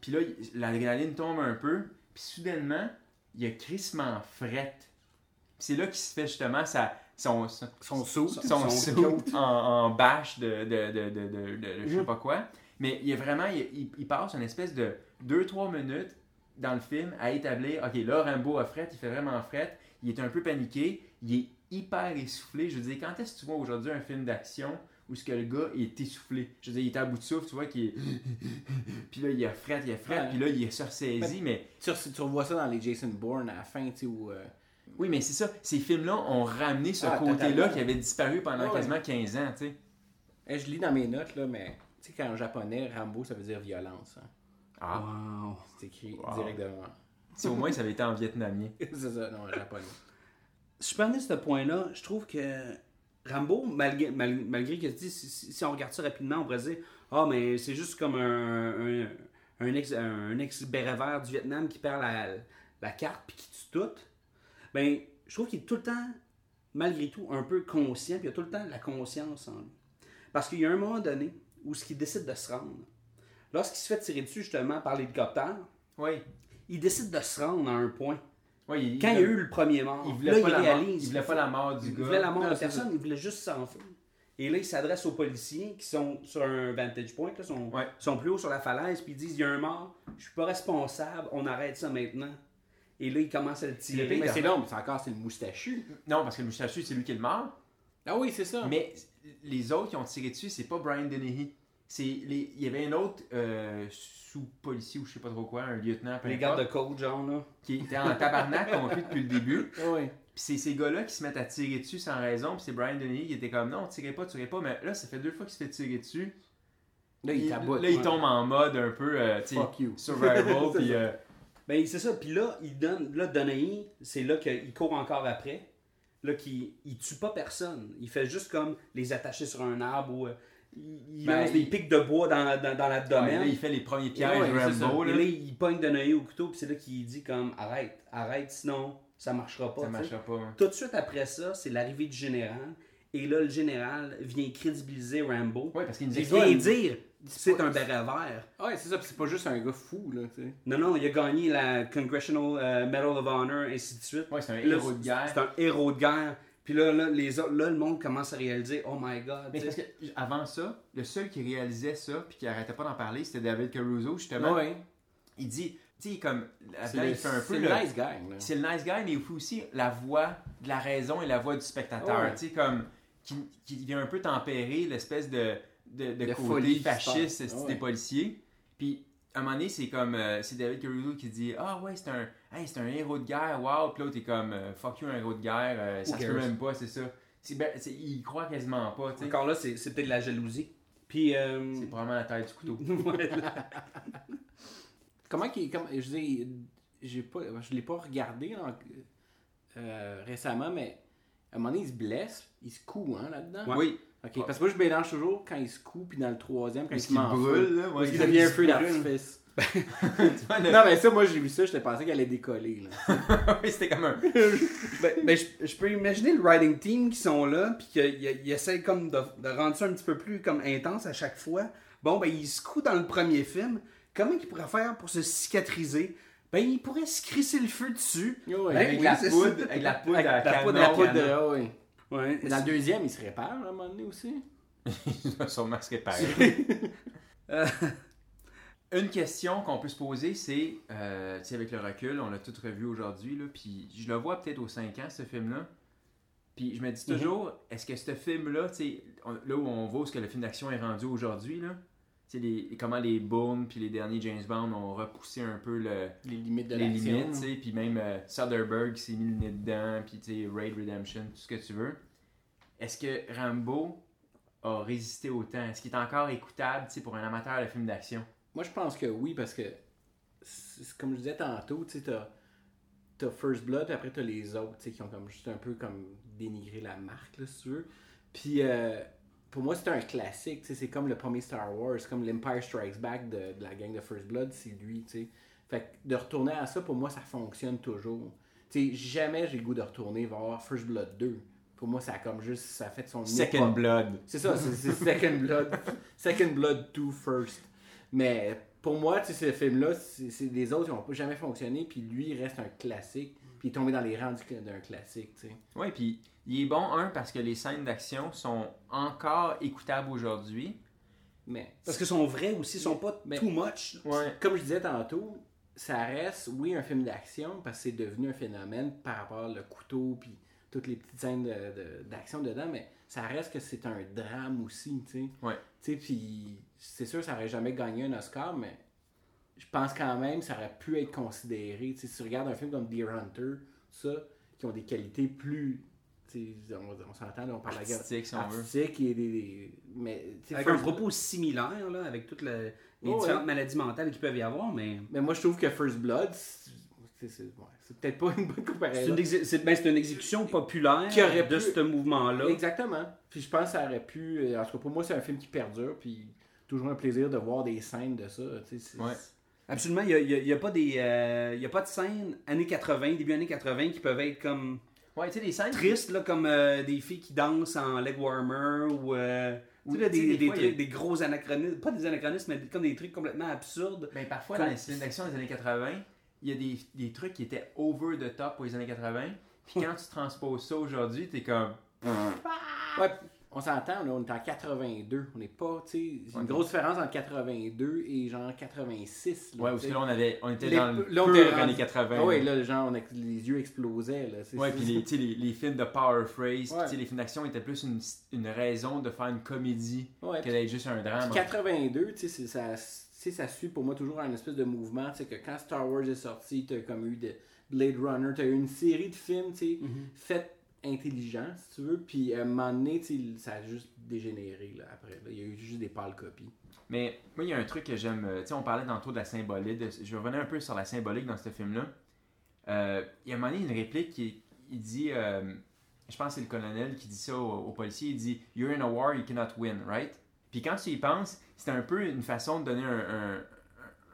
Puis là, l'adrénaline tombe un peu. Puis soudainement, il y a crissement fret. Puis c'est là qu'il se fait justement sa, son, son, Son saut. son, son en, en bâche de, de, de, de, je sais pas quoi. Mais il y a vraiment, il passe une espèce de 2-3 minutes dans le film à établir, ok, là, Rambo a fret, il fait vraiment fret, il est un peu paniqué, il est hyper essoufflé. Je veux dire, quand est-ce que tu vois aujourd'hui un film d'action où ce que le gars est essoufflé? Je veux dire, il est à bout de souffle, tu vois, qu'il est... [laughs] puis là, il a fret, il a fret, Ouais. puis là, il est sursaisi, mais... Tu, re- tu revois ça dans les Jason Bourne à la fin, tu sais, où. euh, Oui, mais c'est ça, ces films-là ont ramené ce Ah, côté-là qui avait disparu pendant Ouais. quasiment 15 ans, tu sais. eh, je lis dans mes notes, là, mais Tu sais, quand en japonais, Rambo, ça veut dire violence. hein. Ah, Wow. C'est écrit Wow. direct devant. si au moins ça avait été en vietnamien. [laughs] c'est ça, non, en japonais. Si je prenais ce point-là, je trouve que Rambo, malgré, mal- malgré que si, si- si on regarde ça rapidement, on pourrait se dire Ah, mais c'est juste comme un, un, un ex, un ex béret vert du Vietnam qui perd la, la carte puis qui tue tout. Ben, je trouve qu'il est tout le temps, malgré tout, un peu conscient, puis il a tout le temps de la conscience en lui. Parce qu'il y a un moment donné où ce qu'il décide de se rendre, lorsqu'il se fait tirer dessus justement par l'hélicoptère, Oui. il décide de se rendre à un point. Il, Quand il y a eu le premier mort, il voulait, là, pas il la mort, réalise. il voulait pas la mort du Il gars. voulait la mort Non, de personne, il voulait juste s'enfuir. Et là, il s'adresse aux policiers qui sont sur un vantage point, là, sont, Ouais. sont plus haut sur la falaise, puis ils disent il y a un mort, je suis pas responsable, on arrête ça maintenant. Et là, il commence à le tirer. Mais c'est mais c'est encore c'est le moustachu. Non, parce que le moustachu, c'est lui qui est le mort. Ah oui, c'est ça. Mais les autres qui ont tiré dessus, c'est pas Brian Dennehy. C'est les... Il y avait un autre euh, sous-policier ou je sais pas trop quoi, un lieutenant, Les gardes de côte, genre, là. qui était en tabarnak compris depuis le début. [laughs] Ah oui. Puis c'est ces gars-là qui se mettent à tirer dessus sans raison. Puis c'est Brian Dennehy qui était comme non, tirez pas, tirez pas. Mais là, ça fait deux fois qu'il se fait tirer dessus. Là, il, Il- taboute. là, il tombe en mode un peu euh, Fuck you. [laughs] survival. Puis ça. euh, Ben, c'est ça. Puis là, il donne. Là, c'est là qu'il court encore après. Là, qu'il il tue pas personne. Il fait juste comme les attacher sur un arbre ou. euh, il Ben, lance des pics de bois dans, dans, dans l'abdomen. là, il fait les premiers pièges Ouais. Rambo. Et là. là, il pogne Donaghy au couteau, puis c'est là qu'il dit comme arrête, arrête, sinon ça marchera pas. Ça marchera pas. hein. Tout de suite après ça, c'est l'arrivée du général. Et là, le général vient crédibiliser Rambo. Ouais, parce qu'il nous Il explique. vient dire c'est un béret vert. Ouais, c'est ça, puis c'est pas juste un gars fou, là, tu sais. Non, non, il a gagné la Congressional euh, Medal of Honor, ainsi de suite. Ouais, c'est un Là, héros de guerre. C'est un héros de guerre. Puis là, là, les autres- là, le monde commence à réaliser Oh my god. Mais parce que avant ça, le seul qui réalisait ça puis qui arrêtait pas d'en parler, c'était David Caruso justement. Il dit, tu sais, comme C'est là, le, il fait un peu c'est le, nice guy, c'est le nice guy, mais il fait aussi la voix de la raison et la voix du spectateur. Ouais. Tu sais, comme qui, qui vient un peu tempérer l'espèce de, de, de De côté folie fasciste Ouais. des policiers. Puis à un moment donné, c'est comme euh, c'est David Caruso qui dit ah ouais c'est un hey, c'est un héros de guerre, wow. Puis l'autre est comme euh, fuck you un héros de guerre, euh, ça se peut même pas, c'est ça. C'est ben- c'est- il croit quasiment pas, tu sais. Encore là, c'est c'est peut-être la jalousie. Puis. euh, C'est probablement la taille du couteau. [laughs] Comment qu'il. Comme, je dis, j'ai pas, je l'ai pas regardé en- euh, récemment, mais à un moment donné, il se blesse, il se coud hein, là-dedans. Oui. Parce que moi, je mélange toujours quand il se coud, puis dans le troisième, quand il se brûle, là. ouais. Parce qu'il devient un feu [laughs] d'artifice. Le- [laughs] Non, mais ça, moi, j'ai vu ça, j'étais pensé qu'elle allait décoller. Là. [laughs] oui, c'était comme un. [laughs] ben, ben, je, je peux imaginer le writing team qui sont là, puis qu'ils essaient comme de, de rendre ça un petit peu plus comme intense à chaque fois. Bon, ben, il se coud dans le premier film. Comment il pourrait faire pour se cicatriser? Ben, il pourrait se crisser le feu dessus. Ouais, Ben Avec oui, la poudre, ça. avec la poudre Avec à la canon. poudre La poudre de. oui. Ouais. Dans le deuxième, il se répare à un moment donné aussi. Il va sûrement se réparer. Euh, Une question qu'on peut se poser, c'est, euh, tu sais, avec le recul, on l'a tout revu aujourd'hui, puis je le vois peut-être aux 5 ans, ce film-là. Puis je me dis toujours, est-ce que ce film-là, tu sais, on- là où on voit où ce que le film d'action est rendu aujourd'hui, là, tu sais, les- comment les Bourne puis les derniers James Bond ont repoussé un peu le, Les limites de les limites, puis même euh, Soderbergh s'est mis le nez dedans, puis tu sais, Raid Redemption, tout ce que tu veux. Est-ce que Rambo a résisté au temps? Est-ce qu'il est encore écoutable, tu sais, pour un amateur de film d'action? Moi, je pense que oui, parce que, comme je disais tantôt, tu sais, t'as t'as First Blood, puis après t'as les autres, tu sais, qui ont comme juste un peu comme dénigré la marque, là, si tu veux. Puis, euh, pour moi, c'est un classique, tu sais, c'est comme le premier Star Wars, c'est comme l'Empire Strikes Back de, de la gang de First Blood, c'est lui, tu sais. Fait que de retourner à ça, pour moi, ça fonctionne toujours. Tu sais, jamais j'ai le goût de retourner voir First Blood 2. Pour moi, ça a comme juste, ça a fait son Second époque. Blood. C'est ça, c'est c'est Second Blood. [laughs] Second Blood 2 first. Mais pour moi, tu sais, ce film-là, c'est c'est- les autres, ils n'ont pas jamais fonctionné, puis lui, il reste un classique, puis il est tombé dans les rangs du- d'un classique, tu sais. Oui, puis il est bon, un, parce que les scènes d'action sont encore écoutables aujourd'hui. Mais, parce qu'ils sont vrais aussi, ils sont pas Mais- too much. Ouais. comme je disais tantôt, ça reste, oui, un film d'action, parce que c'est devenu un phénomène par rapport au couteau, puis toutes les petites scènes de- de- d'action dedans, mais ça reste que c'est un drame aussi, tu sais. Ouais. Tu sais, puis c'est sûr, ça aurait jamais gagné un Oscar, mais je pense quand même que ça aurait pu être considéré. Tu sais, si tu regardes un film comme Deer Hunter, ça, qui ont des qualités plus tu sais, on, on s'entend, on parle de la guerre Artistique, si on veut. artistique et des, des- mais Avec First un propos similaire, là, avec toutes le- les Oh, différentes ouais. maladies mentales qu'il peuvent y avoir, mais. Mais moi, je trouve que First Blood, c'est c'est- c'est- ouais, c'est peut-être pas une bonne comparaison. c'est- ben, c'est une exécution populaire Qui aurait de pu- ce mouvement-là. Exactement. Puis je pense que ça aurait pu. En tout cas, pour moi, c'est un film qui perdure. Puis toujours un plaisir de voir des scènes de ça. tu sais, c'est- Ouais. Absolument, il n'y a, y a- il y a pas des, euh, il y a pas de scènes années 80, début années 80 qui peuvent être comme Ouais, tu sais, les scènes. tristes, là, comme euh, des filles qui dansent en leg warmer ou euh, là, des, des des fois, trucs, il y a- des gros anachronismes, pas des anachronismes, mais comme des trucs complètement absurdes. Ben, parfois, Comme- dans les films d'action des années 80, il y a des, des trucs qui étaient over the top pour les années 80. Puis quand [laughs] tu transposes ça aujourd'hui, t'es comme. Ouais, on s'entend, on est en 82. On n'est pas, tu sais, une grosse différence entre 82 et genre 86. là, Ouais, tu parce que là, on, avait, on était Les- dans le pur rendu- années 80. Ah ouais, là, genre, on a- les yeux explosaient. Là, Ouais, puis les, tu les, les films de power phrase, Ouais. tu les films d'action étaient plus une, une raison de faire une comédie Ouais, que d'être juste un drame. Puis 82, tu sais, ça, tu ça suit pour moi toujours un espèce de mouvement. Tu sais, que quand Star Wars est sorti, t'as comme eu de Blade Runner, t'as eu une série de films, tu sais, faits intelligents, si tu veux. Puis à un moment donné, tu sais, ça a juste dégénéré, là, après. là. Il y a eu juste des pâles copies. Mais moi, il y a un truc que j'aime. euh, Tu sais, on parlait tantôt de la symbolique. de- je vais revenir un peu sur la symbolique dans ce film-là. Euh, il y a un moment donné, une réplique qui il dit. euh, je pense que c'est le colonel qui dit ça au, au policier. Il dit You're in a war, you cannot win, right? Puis quand tu y penses, c'est un peu une façon de donner un, un- un-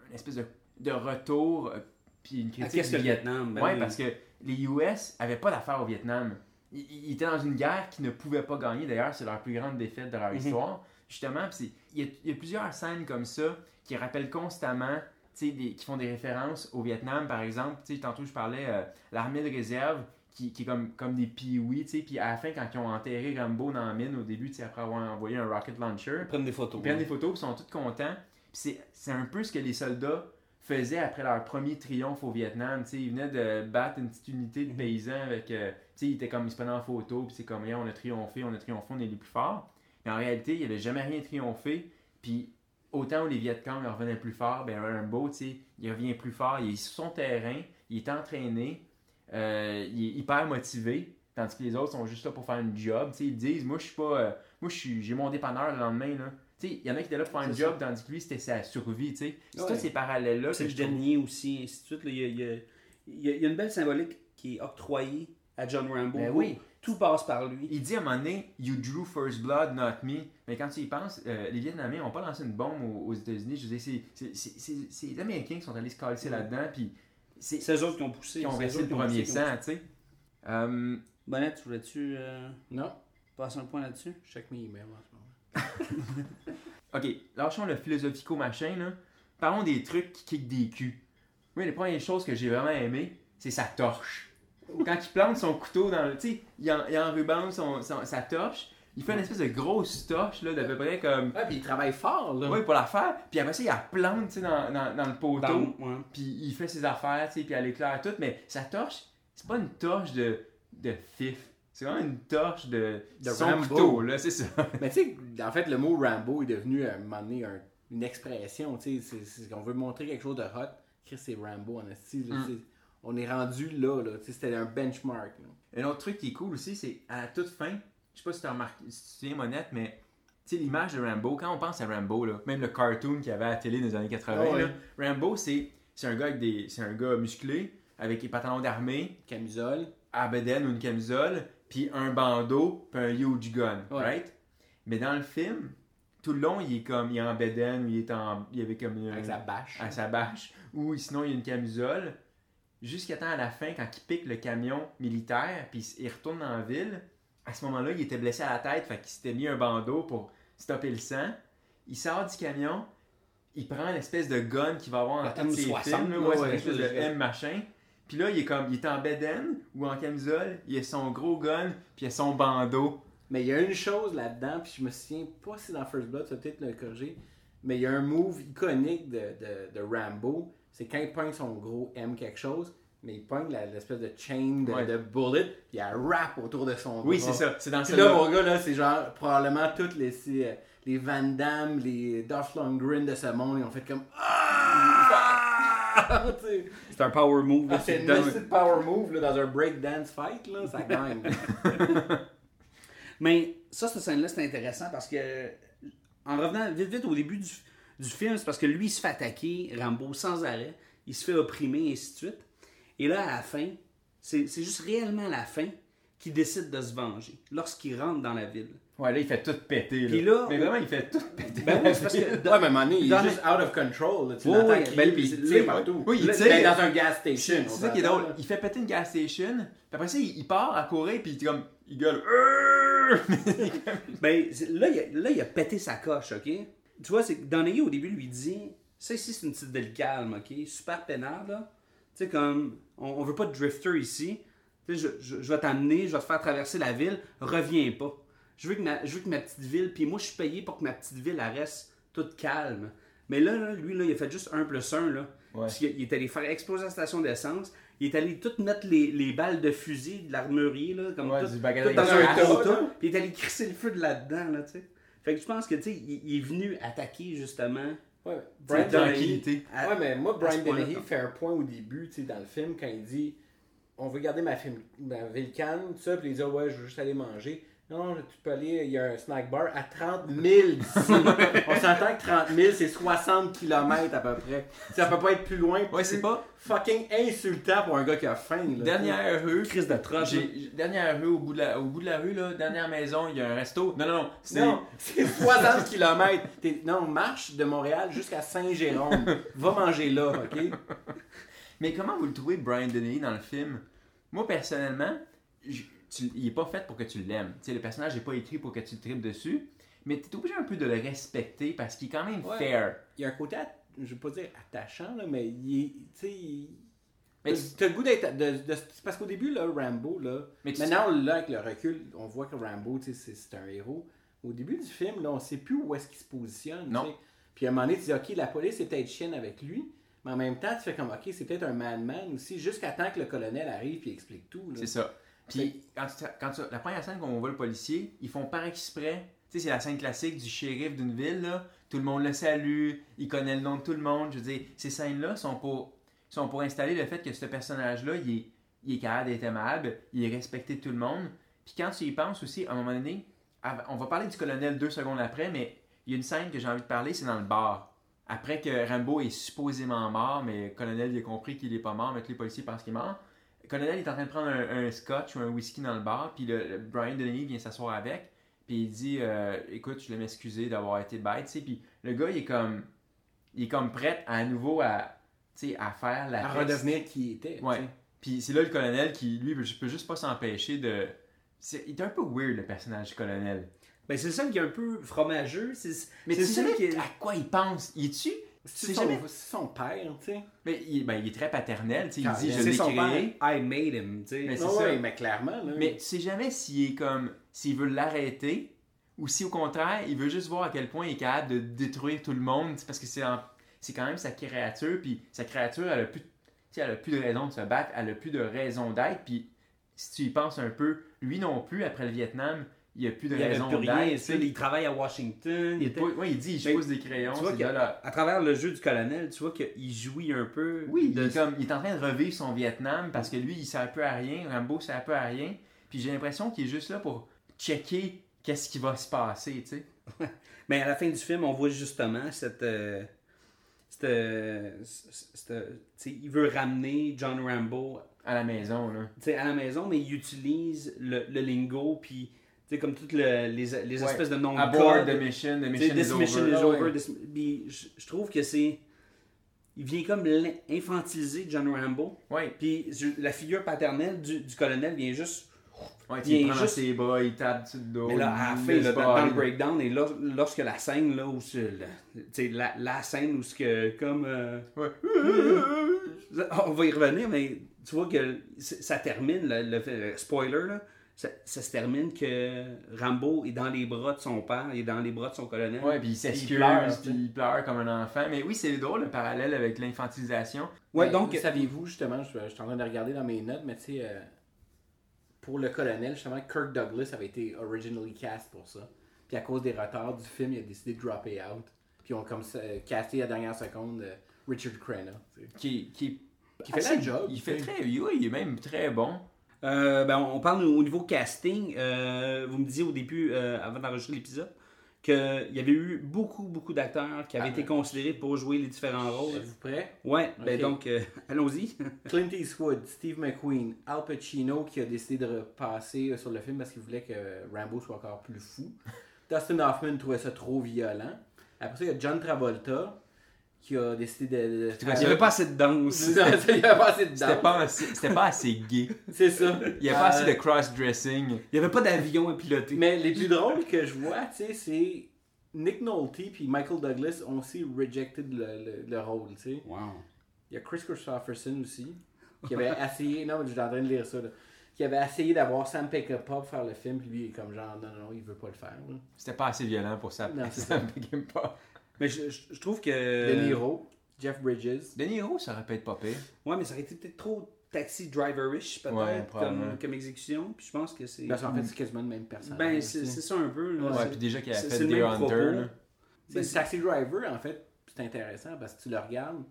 une espèce de, de retour. euh, Puis une critique. Qu'est-ce que du le Vietnam? Ben ouais, oui. parce que les US avaient pas d'affaires au Vietnam. Ils, ils étaient dans une guerre qu'ils ne pouvaient pas gagner. D'ailleurs, c'est leur plus grande défaite de leur Mhm. histoire. Justement, il y, a, il y a plusieurs scènes comme ça qui rappellent constamment, des- qui font des références au Vietnam, par exemple. Tantôt, je parlais euh, l'armée de réserve qui, qui est comme, comme des pee-wee, tu sais. Puis à la fin, quand ils ont enterré Rambo dans la mine au début, tu sais, après avoir envoyé un rocket launcher, Ils prennent des photos. ils prennent des photos, puis ils sont tous contents. Puis c'est, c'est un peu ce que les soldats faisaient après leur premier triomphe au Vietnam. Tu sais, ils venaient de battre une petite unité de paysans avec. euh, ils étaient comme, ils se prenaient en photo, puis c'est comme, on a triomphé, on a triomphé, on est les plus forts. Mais en réalité, il n'y avait jamais rien triomphé. Puis autant où les Vietcong revenaient plus fort, ben Rambo, il revient plus fort, il est sur son terrain, il est entraîné, euh, il est hyper motivé. Tandis que les autres sont juste là pour faire un job. Ils disent, moi je suis pas. euh, moi je suis. J'ai mon dépanneur le lendemain là. Il y en a qui étaient là pour faire un job, tandis que lui c'était sa survie, tu sais. C'est Ouais. tous ces parallèles-là. C'est que le dernier aussi, ainsi de suite. Il y, il y il il y a une belle symbolique qui est octroyée à John Rambo. Ben oui. Tout passe par lui. Il dit à un moment donné, You drew first blood, not me. Mais quand tu y penses, euh, les Vietnamiens n'ont pas lancé une bombe aux, aux États-Unis. Je veux dire, c'est- les Américains qui sont allés se casser là-dedans, puis c'est eux autres qui ont poussé. qui ont versé le premier sang, tu sais. Euh. Bonnette, voulais-tu euh, Non, passer un point là-dessus? check mes emails en ce moment. [laughs] ok, lâchons le philosophico-machin, là. Parlons des trucs qui kickent des culs. Moi, les premières choses que j'ai vraiment aimé, c'est sa torche. Quand il plante son couteau dans le. Tu sais, il, en, il enrubanne son, son- sa torche, il fait une espèce de grosse torche, là, d'à peu près comme. Ouais, puis il travaille fort, là. Oui, pour la faire. Puis après ça, il la plante, tu sais, dans, dans, dans le poteau. Dans- ouais. Puis il fait ses affaires, tu sais, puis elle éclaire tout. Mais sa torche, c'est pas une torche de, de fif. C'est vraiment une torche de, De son Rambo. couteau, là, c'est ça. [laughs] Mais tu sais, en fait, le mot Rambo est devenu à un moment donné un- une expression. Tu sais, on veut montrer quelque chose de hot. Chris, c'est Rambo en esti. là, Mm. On est rendu là. là. C'était un benchmark. là. Un autre truc qui est cool aussi, c'est à la toute fin, je sais pas si tu as remarqué, si tu te souviens, Monette, mais l'image de Rambo, quand on pense à Rambo, là, même le cartoon qu'il y avait à la télé dans les années 80, Ah là, Rambo, c'est un gars avec des. C'est un gars musclé, avec des pantalons d'armée, Camisole. à bedaine ou une camisole, puis un bandeau, puis un huge gun, Ouais. right? Mais dans le film, tout le long, il est comme, il est en bedaine, ou il est en, il avait comme une, Avec sa bâche. à sa bâche, ou sinon il y a une camisole, jusqu'à temps à la fin, quand il pique le camion militaire, puis il retourne dans la ville, à ce moment-là, il était blessé à la tête, fait qu'il s'était mis un bandeau pour stopper le sang. Il sort du camion, il prend l'espèce de gun qu'il va avoir dans tous ses M60, films, là, ouais, espèce de. M machin. Puis là, il est comme, il est en bedaine ou en camisole, il a son gros gun, puis il a son bandeau. Mais il y a une chose là-dedans, puis je me souviens pas si dans First Blood, ça peut-être le corriger, mais il y a un move iconique de, de, de Rambo, c'est quand il pogne son gros M quelque chose, mais il pogne l'espèce de chain de, Ouais. de bullet, puis il y a un wrap autour de son Oui, c'est ça, c'est dans Puis celui-là. là, mon gars, là, c'est genre probablement toutes les, euh, les Van Damme, les Dolph Lundgren de ce monde, ils ont fait comme Ah! [laughs] C'est un power move. Ah, c'est une power move là, dans un breakdance fight, là, ça gagne. [laughs] Mais ça, cette scène-là, c'est intéressant parce que, en revenant vite, vite au début du, du film, c'est parce que lui, il se fait attaquer, Rambo, sans arrêt. Il se fait opprimer, et ainsi de suite. Et là, à la fin, c'est c'est juste réellement à la fin qu'il décide de se venger. Lorsqu'il rentre dans la ville. Ouais, là, il fait tout péter. Là. Puis là, mais vraiment, il fait tout péter. Ben oui, parce que. ouais, mais à un moment donné, il est Dans juste out of control. Là, tu l'entends crier, ben, puis il tire partout. oui, il tire. ben, dans un gas station. C'est ça qui est drôle. Il fait péter une gas station, puis après ça, il, part à courir, puis il, comme, il gueule. [laughs] Ben, là, il a, là, il a pété sa coche, OK? Tu vois, c'est que Donaghy, au début, lui dit Ça ici, c'est une petite ville calme, OK? Super peinard, là. Tu sais, comme, on, on veut pas de drifter ici. Tu sais, je, je, je vais t'amener, je vais te faire traverser la ville, reviens pas. Je veux que ma, je veux que ma petite ville, puis moi, je suis payé pour que ma petite ville, elle reste toute calme. Mais là, là, lui, là, il a fait juste un plus un, là. Ouais. Parce qu'il- il est allé faire exploser la station d'essence. Il est allé tout mettre les, les balles de fusil de l'armurier, là, comme Ouais, tout, dans un là. puis il est allé crisser le feu de là-dedans, là, tu sais. Fait que je pense que, tu sais, il, il est venu attaquer, justement. Ouais, Brian à- Ouais, mais moi, Brian. Dennehy fait un point au début, tu sais, dans le film, quand il dit On veut garder ma, film, ma ville calme, tout ça, puis il dit Ouais, je veux juste aller manger. Non, tu peux aller, il y a un snack bar à 30 000 d'ici. [laughs] On s'entend que 30 000, c'est 60 km à peu près. Ça peut pas être plus loin. Ouais, c'est pas. fucking insultant pour un gars qui a faim. Là, Dernière rue. Crise j'ai- Dernière rue, au bout, de la, au bout de la rue, là, dernière maison, il y a un resto. Non, non, non. C'est. Non, [laughs] c'est 60 km. Non, marche de Montréal jusqu'à Saint-Jérôme. Va manger là, ok? Mais comment vous le trouvez, Brian Dennehy, dans le film? Moi, personnellement, je- tu- il est pas fait pour que tu l'aimes. Tu sais, le personnage n'est pas écrit pour que tu le tripes dessus. Mais tu es obligé un peu de le respecter parce qu'il est quand même Ouais. fair. Il y a un côté, je vais pas dire attachant, là, mais il est, tu sais, il- Mais T'as- le goût d'être. De, de- c'est parce qu'au début, là, Rambo, là. Mais maintenant, là, avec le recul, on voit que Rambo, sais, c'est un héros. Au début du film, là, on sait plus où est-ce qu'il se positionne. Non. sais. Puis à un moment donné, tu dis, OK, la police est peut-être chienne avec lui. Mais en même temps, tu fais comme, OK, c'est peut-être un madman aussi, jusqu'à temps que le colonel arrive et explique tout. C'est ça. Puis, quand la première scène qu'on voit le policier, ils font par exprès. Tu sais, c'est la scène classique du shérif d'une ville, là. Tout le monde le salue, il connaît le nom de tout le monde. Je veux dire, ces scènes-là sont pour, sont pour installer le fait que ce personnage-là, il est, il est aimable, il est respecté de tout le monde. Puis quand tu y penses aussi, à un moment donné, on va parler du colonel deux secondes après, mais il y a une scène que j'ai envie de parler, c'est dans le bar. Après que Rambo est supposément mort, mais le colonel il a compris qu'il est pas mort, mais que les policiers pensent qu'il est mort. Le colonel est en train de prendre un, un scotch ou un whisky dans le bar, puis le, le Brian Dennehy vient s'asseoir avec, puis il dit euh, Écoute, je voulais m'excuser d'avoir été bête, tu sais. Puis le gars, il est comme, il est comme prêt à, nouveau à, à faire la À peste. redevenir qui il était. Ouais. Puis c'est là le colonel qui, lui, je peux juste pas s'empêcher de. c'est- il est un peu weird le personnage du colonel. Ben, c'est le seul qui est un peu fromageux. C'est Mais c'est le sais seul qui est. à quoi il pense? Il est-tu C'est son, jamais. c'est son père, tu sais. Mais il, ben, il est très paternel, tu sais. Il dit. Je l'ai créé. père. I made him, tu sais. Mais ouais, mais clairement, là. Mais tu sais jamais s'il est comme. S'il veut l'arrêter ou si au contraire, il veut juste voir à quel point il est capable de détruire tout le monde. Parce que c'est en- c'est quand même sa créature. Puis sa créature, elle a, plus, elle a plus de raison de se battre. Elle a plus de raison d'être. Puis si tu y penses un peu, lui non plus, après le Vietnam, il a plus de il raison plus rien. Il travaille à Washington. Il, il ouais, il dit, je Ben, pose des crayons. Tu vois là, à travers le jeu du colonel, tu vois qu'il jouit un peu. Oui, de il, est comme, il est en train de revivre son Vietnam parce que lui, il sert un peu à rien. Rambo sert un peu à rien. Puis j'ai l'impression qu'il est juste là pour checker qu'est-ce qui va se passer, tu sais. Mais à la fin du film, on voit justement cette. euh, cette, euh, cette- sais, il veut ramener John Rambo À la maison, là. à la maison, mais il utilise le, le lingo, puis sais, comme toutes le- les, les Ouais. espèces de noms de Aboard code. the mission, the mission This is mission over. is ouais. over. this- puis je, je trouve que c'est. Il vient comme infantiliser John Rambo. Ouais, Puis la figure paternelle du, du colonel vient juste. ouais Il prend juste- ses bras, il tape dessus le dos. Mais là, à la fin, là, dans, le breakdown, et lors- lorsque la scène, là, où c'est le- tu sais, la, la scène où ce que, comme. euh, Ouais. [laughs] on va y revenir, mais tu vois que ça termine, le- le spoiler, là, ça, ça se termine que Rambo est dans les bras de son père, il est dans les bras de son colonel. Ouais, puis il s'excuse, pleure, puis il pleure comme un enfant. Mais oui, c'est drôle le parallèle avec l'infantilisation. Ouais, Mais donc. Saviez-vous, justement, je, je suis en train de regarder dans mes notes, mais tu sais, euh, pour le colonel, justement, Kirk Douglas avait été originally cast pour ça. Puis à cause des retards du film, il a décidé de dropper out. Puis ils ont comme ça, euh, casté à la dernière seconde euh, Richard Crenna. Qui, qui, Qui fait la job, Il fait très. Oui, il est même très bon. Euh, ben, on parle au niveau casting. Euh, vous me disiez au début, euh, avant d'enregistrer l'épisode, qu'il y avait eu beaucoup, beaucoup d'acteurs qui avaient Ah. été considérés pour jouer les différents rôles. Êtes-vous prêts? Ouais, ben donc, [laughs] allons-y. [laughs] Clint Eastwood, Steve McQueen, Al Pacino qui a décidé de repasser sur le film parce qu'il voulait que Rambo soit encore plus fou. Dustin Hoffman trouvait ça trop violent. Après ça, il y a John Travolta qui a décidé de. Il n'y avait pas assez de danse. [laughs] Il y avait pas assez de C'était danse. pas, assez- c'était pas assez gay. C'est ça. Il n'y a pas Euh, assez de cross-dressing. Il n'y avait pas d'avion à piloter. Mais les plus drôles que je vois, tu sais, c'est Nick Nolte puis Michael Douglas ont aussi rejected le, le, le rôle, tu sais. Wow. Il y a Chris Christopherson aussi, qui avait [laughs] essayé, non, mais je suis en train de lire ça, là, qui avait essayé d'avoir Sam Peckinpah pour faire le film, puis lui, il est comme genre, non, non, il veut pas le faire. là. C'était pas assez violent pour. Non, [laughs] c'est ça Mais je, je- je trouve que. De Niro, Jeff Bridges. De Niro, ça aurait pu être pas pire. Ouais, mais ça aurait été peut-être trop taxi driver-ish, peut-être, Ouais, comme, comme exécution. Puis je pense que c'est. Parce qu'en fait, c'est quasiment le même personnage. Ben, c'est ça un peu. là. Ouais, C'est- puis déjà qu'il a c'est- fait Deer Hunter. sais, Taxi Driver, en fait, c'est intéressant parce que tu le regardes,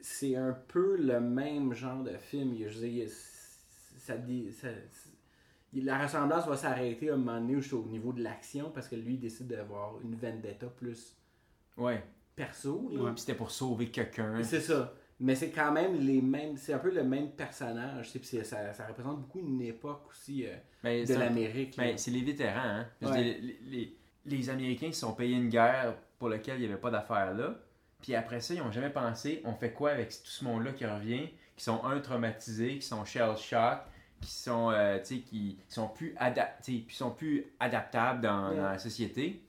c'est un peu le même genre de film. Je veux dire, ça, ça- la ressemblance va s'arrêter à un moment donné juste au niveau de l'action parce que lui il décide d'avoir une vendetta plus Ouais. perso. là. Ouais. Puis c'était pour sauver quelqu'un. C'est ça. Mais c'est quand même les mêmes. C'est un peu le même personnage. puis ça, ça représente beaucoup une époque aussi euh, Mais de l'Amérique. Mais c'est les vétérans, hein. Ouais. dire, les, les- les Américains se sont payés une guerre pour laquelle il n'y avait pas d'affaires là. Puis après ça, ils n'ont jamais pensé, on fait quoi avec tout ce monde-là qui revient, qui sont un traumatisés, qui sont shell shock, qui sont, euh, sais, qui sont plus adaptés, puis sont plus adaptables dans, Ouais. dans la société.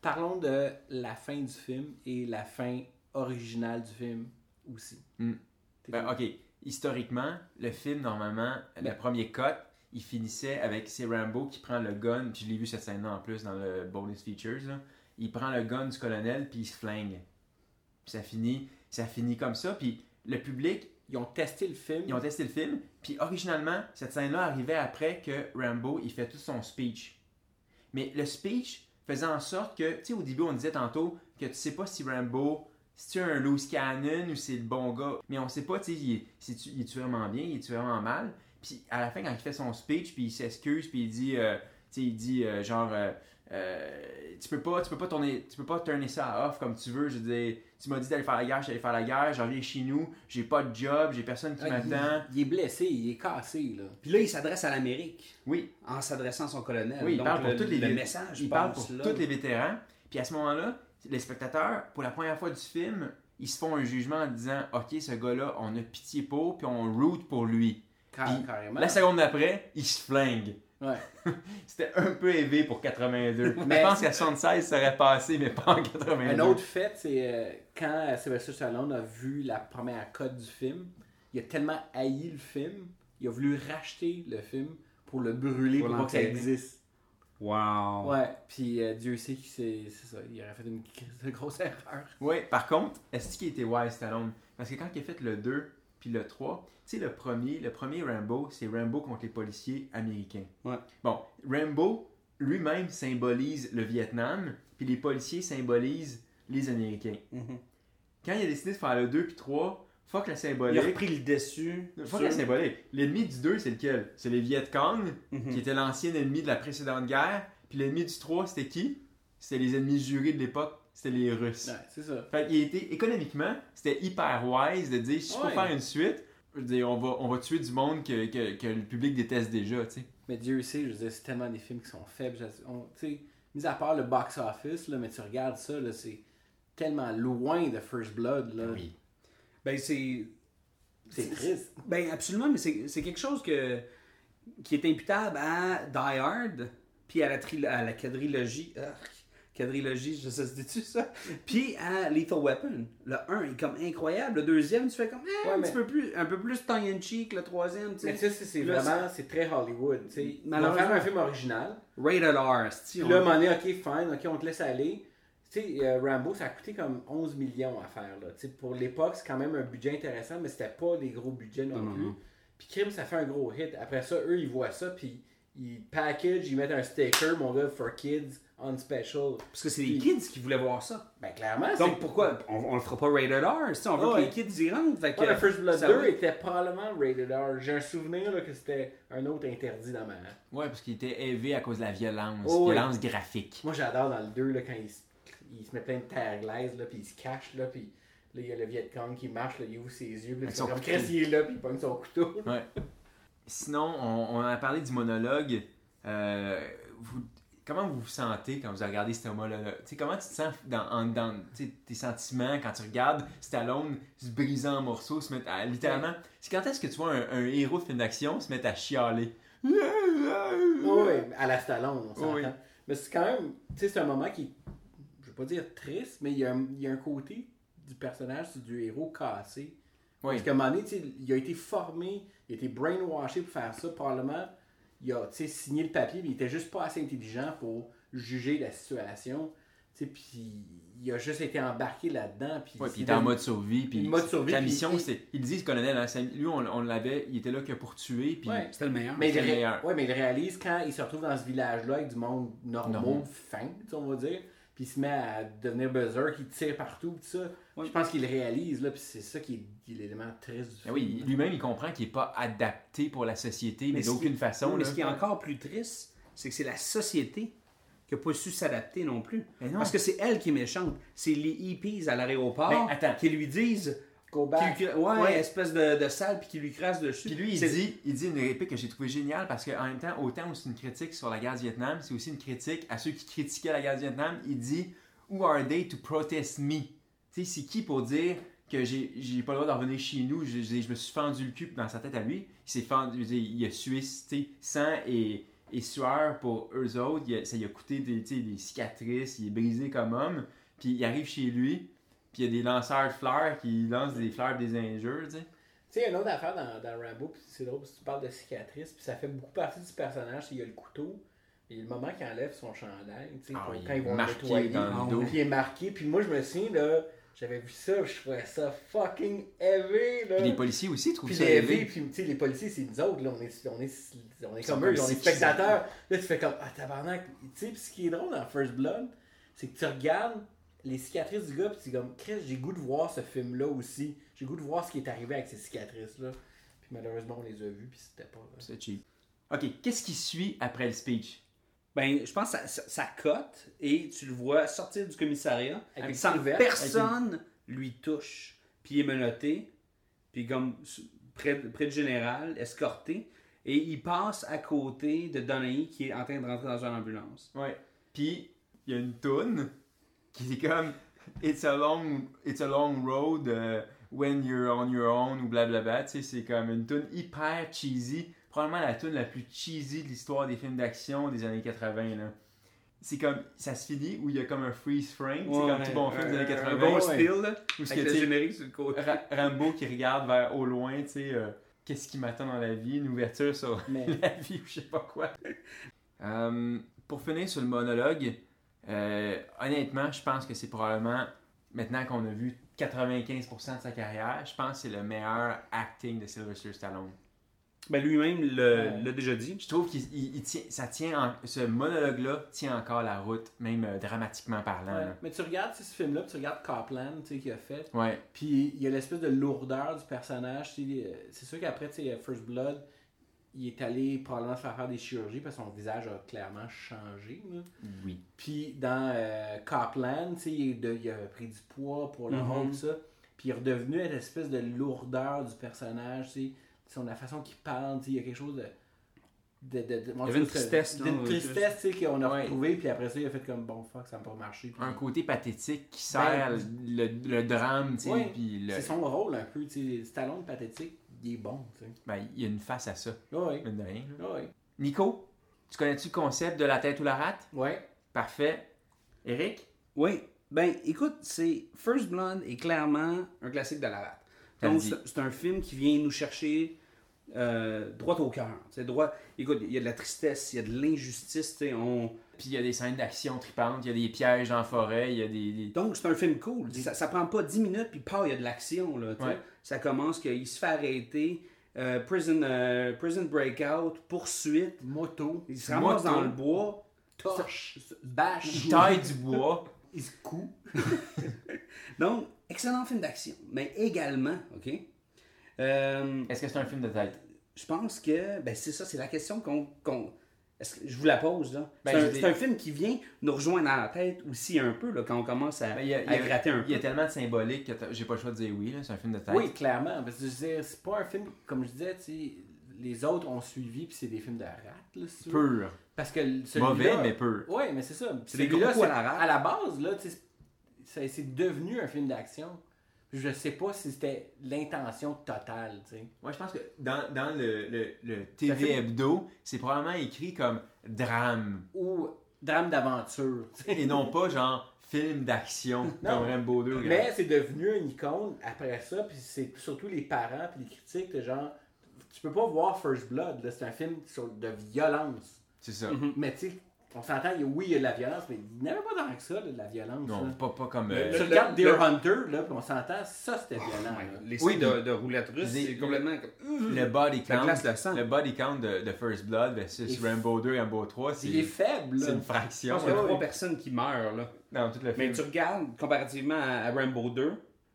Parlons de la fin du film et la fin originale du film aussi. T'es Ben, ok, historiquement, le film, normalement, le premier cut, il finissait avec c'est Rambo qui prend le gun, puis je l'ai vu cette scène-là en plus dans le bonus features, là. il prend le gun du colonel, puis il se flingue. Puis ça finit, ça finit comme ça, puis le public, Ils ont testé le film. ils ont testé le film, puis originalement, cette scène-là arrivait après que Rambo, il fait tout son speech. Mais le speech faisait en sorte que, tu sais, au début, on disait tantôt que tu sais pas si Rambo, si tu un loose cannon ou c'est le bon gars. Mais on sait pas, tu sais, est- si tu- il est-tu vraiment bien, il est-tu vraiment mal? Puis à la fin, quand il fait son speech, puis il s'excuse, puis il dit, euh, tu sais, il dit euh, genre, euh, tu peux pas, tu peux pas tourner, tu peux pas tourner ça à off comme tu veux. Je veux dire, tu m'as dit d'aller faire la guerre, allé faire la guerre, j'en reviens chez nous, j'ai pas de job, j'ai personne qui Ah, m'attend. Il, est blessé, il est cassé. Là. Puis là, il s'adresse à l'Amérique Oui, en s'adressant à son colonel. Oui, il Donc, parle pour le, les le message il parle pour là. tous les vétérans. Puis à ce moment-là, les spectateurs, pour la première fois du film, ils se font un jugement en disant Ok, ce gars-là, on a pitié pour, puis on root pour lui. Car- Puis, carrément. La seconde d'après, il se flingue. Ouais. [laughs] C'était un peu élevé pour 82. [laughs] Mais- Je pense qu'à 76, ça aurait passé, mais pas en 82. Un autre fait, c'est euh, quand Sylvester Stallone a vu la première cote du film, il a tellement haï le film, il a voulu racheter le film pour le brûler Pour pour, pas que ça existe. Wow. Ouais, puis euh, Dieu sait que c'est c'est ça, il aurait fait une, une [laughs] grosse erreur. Oui, par contre, est-ce qu'il était wise Stallone? Parce que quand il a fait le 2 puis le 3, tu sais, le premier, le premier Rambo, c'est Rambo contre les policiers américains. Ouais. Bon, Rambo lui-même symbolise le Vietnam, puis les policiers symbolisent les Américains. Mhm. Quand il a décidé de faire le 2 puis 3, fuck la Il a symbolique. repris le dessus. Fuck sur- la symbolique. L'ennemi du 2, c'est lequel? C'est les Viet Cong, Mhm. qui était l'ancien ennemi de la précédente guerre. Puis l'ennemi du 3, c'était qui? C'était les ennemis jurés de l'époque, c'était les Russes. Ouais, c'est ça. Fait qu'il était, économiquement, c'était hyper wise de dire si je peux Ouais. faire une suite, je veux dire, on va, on va tuer du monde que, que, que le public déteste déjà, tu sais. Mais Dieu sait, je veux dire, c'est tellement des films qui sont faibles. Tu sais, mis à part le box-office, là, mais tu regardes ça, là, c'est tellement loin de First Blood. Là. Ben, c'est. C'est triste. Ben, absolument, mais c'est quelque chose que, qui est imputable à Die Hard, puis à la, à la quadrilogie. ah, quadrilogie, je sais dit-tu ça? Puis à Lethal Weapon. Le 1 est comme incroyable. Le deuxième, tu fais comme Ouais, un, mais- petit peu plus, un peu plus tongue in cheek. Le troisième, tu Mais tu sais. sais, c'est- c'est vraiment, c'est très Hollywood. tu sais. Malheureusement. faire un film original. Rated R, c'ti, on- là, moment donné, ok, fine, ok, on te laisse aller. Tu sais, euh, Rambo, ça a coûté comme 11 millions à faire. Là. Tu Pour l'époque, c'est quand même un budget intéressant, mais c'était pas des gros budgets non, plus. Puis Crime, ça fait un gros hit. Après ça, eux, ils voient ça, puis ils package, ils mettent un sticker, mon gars, for kids, on special. Parce que c'est les kids qui voulaient voir ça. Ben clairement, c'est- Donc pourquoi on, on le fera pas rated R si on veut que les kids y rentrent. Fait que, Ouais, le First Blood ça 2 va. était probablement rated R. J'ai un souvenir là, que c'était un autre interdit dans ma. Ouais, parce qu'il était élevé à cause de la violence. Oh, violence graphique. Moi j'adore dans le 2 là, quand il, se- il se met plein de terre glaise là, puis il se cache là, puis là il y a le Viet Cong qui marche, là, il ouvre ses yeux, puis son comme il est là, puis il pogne son couteau. Ouais. Sinon, on, on a parlé du monologue. Euh, vous- comment vous vous sentez quand vous regardez ce sais, comment tu te sens dans, en- tes sentiments quand tu regardes Stallone se briser en morceaux, se mettre à, littéralement? C'est quand est-ce que tu vois un, un héros de film d'action se mettre à chialer? Oui, [laughs] à la Stallone, on s'entend. Oui. Mais c'est quand même, tu sais, c'est un moment qui, je vais pas dire triste, mais il y a un, il y a un côté du personnage, c'est du héros cassé. Oui. Parce qu'à un moment donné, il a été formé, il a été brainwashé pour faire ça. Probablement, il a signé le papier, mais il était juste pas assez intelligent pour juger la situation. Puis il a juste été embarqué là-dedans. Puis Ouais, c'est il était en mode survie. Puis Mode survie, Sa puis mission, il- c'était. Il dit, ce colonel, hein, lui, on, on l'avait, il était là que pour tuer. Puis Ouais. C'était le meilleur. Mais il, C'est ré- meilleur. ouais, mais il réalise quand il se retrouve dans ce village-là avec du monde normal, Normal. fin, on va dire, puis il se met à devenir buzzer, qui tire partout, tout ça. Je pense qu'il le réalise, là, puis c'est ça qui est, qui est l'élément triste du Ah film. oui, lui-même, il comprend qu'il n'est pas adapté pour la société, mais, d'aucune qui- façon. Mais là. ce qui est encore plus triste, c'est que c'est la société qui n'a pas su s'adapter non plus. Non. Parce que c'est elle qui est méchante. C'est les hippies à l'aéroport attends. qui lui disent. Go back. qui lui- ouais, Ouais. espèce de, de sale, puis qui lui crasse dessus. Puis lui, il dit, il dit une réplique que j'ai trouvée géniale parce qu'en même temps, autant où c'est une critique sur la guerre du Vietnam, c'est aussi une critique à ceux qui critiquaient la guerre du Vietnam. Il dit Who are they to protest me Tu sais, c'est qui pour dire que j'ai pas le droit d'en revenir chez nous? Je, je- je me suis fendu le cul dans sa tête à lui. Il s'est fendu, il a sué tu sais, sang et, et sueur pour eux autres. Il a- ça lui a coûté des, des cicatrices, il est brisé comme homme. Puis il arrive chez lui, puis il y a des lanceurs de fleurs qui lancent des fleurs des injures, tu sais. Tu sais, il y a une autre affaire dans, dans Rambo, puis c'est drôle, parce que tu parles de cicatrices, puis ça fait beaucoup partie du personnage, il y a le couteau, et le moment qu'il enlève son chandail, tu sais, Ah quand ils vont nettoyer, dans le dos. ouais. puis il est marqué, puis moi je me souviens, là, j'avais vu ça, je trouvais ça fucking heavy, là. Puis les policiers aussi trouvent Puis ça heavy, puis tu sais, les policiers, c'est nous autres, là, on est, on est, on est comme eux, on est spectateurs. Là, tu fais comme, ah, tabarnak. Tu sais, puis ce qui est drôle dans First Blood, c'est que tu regardes les cicatrices du gars, puis es comme, Chris, j'ai goût de voir ce film-là aussi. J'ai goût de voir ce qui est arrivé avec ces cicatrices-là. Puis malheureusement, on les a vues, puis c'était pas. C'est cheap. Ok, qu'est-ce qui suit après le speech? Ben, je pense que ça, ça, ça cote et tu le vois sortir du commissariat Avec sans personne lui touche. Puis il est menotté, puis comme près, près du général, escorté, et il passe à côté de Donahue qui est en train de rentrer dans une ambulance. Ouais. Puis il y a une toune qui est comme It's a long, it's a long road euh, when you're on your own ou blablabla. Tu sais, c'est comme une toune hyper cheesy. Probablement la toune la plus cheesy de l'histoire des films d'action des années 80. Là. C'est comme, ça se finit où il y a comme un freeze frame, c'est comme tout bon film des années 80. Un bon ouais. style, là, Où ce avec le générique sur le côté. Ra- Rambo qui regarde vers au loin, tu sais, euh, qu'est-ce qui m'attend dans la vie, une ouverture sur Mais [laughs] la vie ou je sais pas quoi. Euh, pour finir sur le monologue, euh, honnêtement, je pense que c'est probablement, maintenant qu'on a vu 95% de sa carrière, je pense que c'est le meilleur acting de Sylvester Stallone. Ben, lui-même l'a déjà dit. Je trouve que ça tient, en- ce monologue-là tient encore la route, même euh, dramatiquement parlant. Ouais. Mais tu regardes ce film-là, puis tu regardes Copland, tu sais, qu'il a fait. Ouais. Puis il y a l'espèce de lourdeur du personnage. euh, C'est sûr qu'après, tu sais, First Blood, il est allé probablement se faire faire des chirurgies parce que son visage a clairement changé. là. Oui. Puis dans euh, Copland, tu sais, il, de- il a pris du poids pour le Mhm. rôle, ça. Puis il est redevenu une espèce de lourdeur du personnage, tu sais. Son, la façon qu'il parle, tu sais, il y a quelque chose de. de, de, de- Il y avait une tristesse, D'une non, tristesse, tu sais, qu'on a Ouais. retrouvé, puis après ça, il a fait comme bon fuck, ça n'a pas marché. puis- Un côté pathétique qui sert Ben, le, le drame, tu sais, Ouais. le- C'est son rôle un peu, tu sais. Stallone pathétique, il est bon, tu sais. ben, il y a une face à ça, Ouais, mine de rien. là. ouais. Nico, tu connais-tu le concept de la tête ou la rate? Ouais. Parfait. Eric? Oui. Ben, écoute, c'est First Blood est clairement un classique de la rate. Donc, c'est un film qui vient nous chercher euh, droit au cœur. C'est droit. Écoute, il y a de la tristesse, il y a de l'injustice. tu sais, On... Puis il y a des scènes d'action tripantes, il y a des pièges en forêt, il y a des... des- Donc, c'est un film cool. Ça, ça prend pas 10 minutes, puis pas, il y a de l'action. là. Ouais. Ça commence qu'il se fait arrêter. euh, prison, euh, prison Breakout, poursuite. Moto. Il se ramasse Moto. dans le bois. torche, bâche. Il taille du bois. [laughs] Il se coud. [laughs] Donc, excellent film d'action. Mais également, OK? Euh, Est-ce que c'est un film de tête? je pense que, ben c'est ça, c'est la question qu'on. est-ce que je vous la pose, là. Ben, c'est, un, film qui vient nous rejoindre dans la tête aussi un peu, là, quand on commence à, Ben, a, à a- gratter un il y a peu. tellement de symbolique que j'ai pas le choix de dire oui. là. C'est un film de tête. Oui, clairement. Parce que je veux dire, c'est pas un film, comme je disais, les autres ont suivi, puis c'est des films de rate, là. Pur. Parce que celui-là... Mauvais, mais pur. Oui, mais c'est ça. C'est des gros à la rate. À la base, là, c'est devenu un film d'action. Je sais pas si c'était l'intention totale, tu sais. Moi, je pense que dans, dans le, le, le TV fait- Hebdo, c'est probablement écrit comme drame. Ou drame d'aventure. Et non pas genre film d'action [laughs] comme Rambo 2. Mais c'est devenu une icône après ça, puis c'est surtout les parents puis les critiques, de genre, tu peux pas voir First Blood, là, c'est un film sur, de violence. C'est ça. Mais tu sais, on s'entend, il y a- oui, il y a de la violence, mais il n'y avait pas tant que ça, là, de la violence. Non, là. pas, pas comme. Tu euh, regardes le- Deer Hunter, là, puis on s'entend, ça c'était violent. Ouais, là. Les Oui, de, de roulette russe, c'est complètement. comme- le body count. le sang. Le body count de, de First Blood versus Et- Rambo 2 et Rambo 3, c'est Il est faible, c'est une Je fraction. pense qu'il y a trois ouais. personnes qui meurent, là. Dans tout le Mais film. tu regardes, comparativement à, à Rambo 2,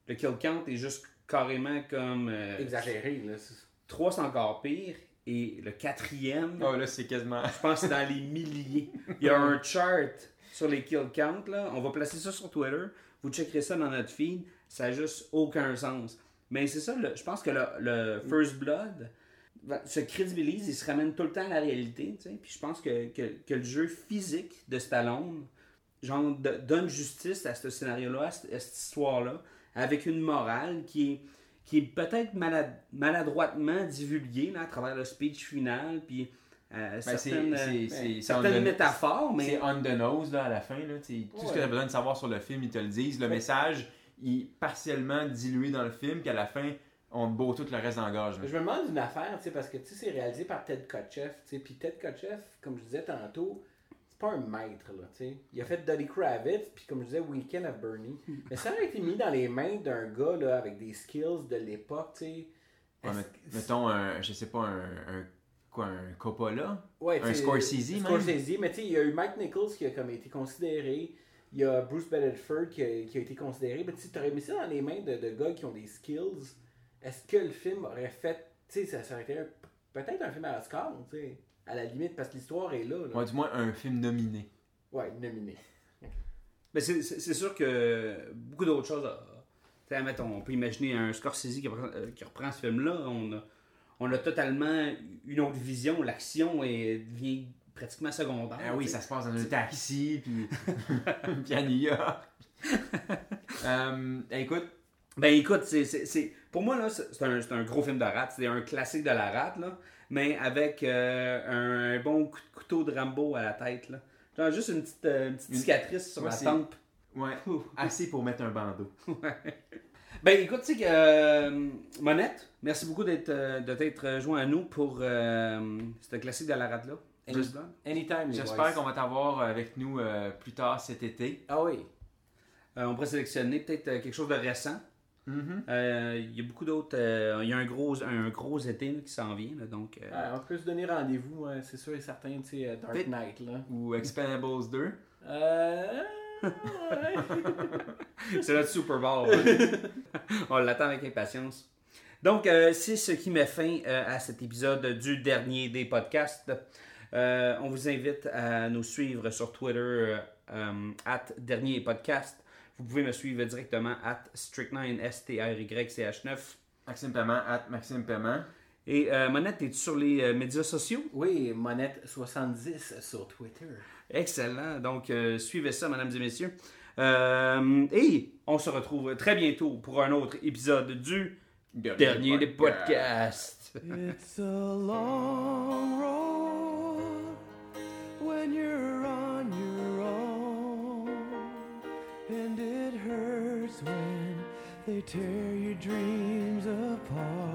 le kill count est juste carrément comme. euh, Exagéré, là. c'est- 3, c'est encore pire. Et le quatrième, Oh là, c'est quasiment. je pense que c'est dans les milliers. Il y a un chart sur les kill count, là. On va placer ça sur Twitter. Vous checkerez ça dans notre feed. Ça n'a juste aucun sens. Mais c'est ça, le- je pense que le, le First Blood se crédibilise, il se ramène tout le temps à la réalité. tu sais. Puis je pense que, que, que le jeu physique de Stallone genre, de- donne justice à ce scénario-là, à cette, à cette histoire-là, avec une morale qui est, qui est peut-être malad- maladroitement divulguée là, à travers le speech final, puis euh, Ben, c'est- certaines, euh, certaines the- métaphores, mais C'est on the nose là, à la fin. Là, tout ce que tu as besoin de savoir sur le film, ils te le disent. Le message il est partiellement dilué dans le film, puis à la fin, on te beau tout le reste dans la gorge. là. Je me demande une affaire, tu sais, parce que c'est réalisé par Ted Kotcheff, tu sais, puis Ted Kotcheff, comme je disais tantôt, pas un maître, là, tu sais. Il a fait Duddy Kravitz, puis comme je disais, Weekend at Bernie. [laughs] Mais ça aurait été mis dans les mains d'un gars, là, avec des skills de l'époque, tu sais. Ouais, mettons, un, je sais pas, un, un, quoi, un Coppola? Ouais, Un Scorsese, même? Scorsese, mais tu sais, il y a eu Mike Nichols qui a comme été considéré. Il y a Bruce Bedford qui a, qui a été considéré. Mais tu sais, aurais mis ça dans les mains de, de gars qui ont des skills. Est-ce que le film aurait fait. Tu sais, ça, ça aurait été peut-être un film à Oscar, tu sais. À la limite, parce que l'histoire est là. là. Ouais, du moins, un film nominé. Ouais, nominé. Mais c'est- sûr que beaucoup d'autres choses. euh, mettons, on peut imaginer un Scorsese qui reprend, euh, qui reprend ce film-là. On a, on a totalement une autre vision. L'action est- devient pratiquement secondaire. Ah oui, ça se passe dans un taxi, [laughs] puis, [laughs] puis à New York. [laughs] Euh, écoute, Ben écoute, c'est, c'est, c'est- pour moi, là, c'est un, c'est un gros film de rate. C'est un classique de la rate, là. Mais avec euh, un bon coup de couteau de Rambo à la tête, là. Genre juste une petite, euh, une petite Une- cicatrice sur Ouais, la tempe. ouais, assez pour mettre un bandeau. [laughs] Ben écoute, tu sais que euh, Monette, merci beaucoup d'être, euh, de t'être joint à nous pour euh, ce classique de la rate-là. Just- Anytime, J'espère qu'on va t'avoir avec nous euh, plus tard cet été. Ah oui. Euh, on pourrait sélectionner peut-être quelque chose de récent. Mm-hmm. Euh, Il y a beaucoup d'autres. euh, Il y a un gros, un gros été là, qui s'en vient. là, donc, euh, on peut se donner rendez-vous, c'est sûr et certain, tu sais, Dark Knight, là. Ou Expendables 2. Euh. ouais. [laughs] C'est notre Super Bowl. hein. [laughs] On l'attend avec impatience. Donc, euh, c'est ce qui met fin euh, à cet épisode du dernier des podcasts. Euh, on vous invite à nous suivre sur Twitter, at dernier podcast. Vous pouvez me suivre directement at strict9, S-T-R-Y-C-H-9. Maxime Paiement, at Maxime Paiement. Et euh, Monette, es-tu sur les euh, médias sociaux? Oui, Monette70 sur Twitter. Excellent. Donc, euh, suivez ça, mesdames et messieurs. Euh, et on se retrouve très bientôt pour un autre épisode du dernier des podcasts. It's a long road when you're and it hurts when they tear your dreams apart.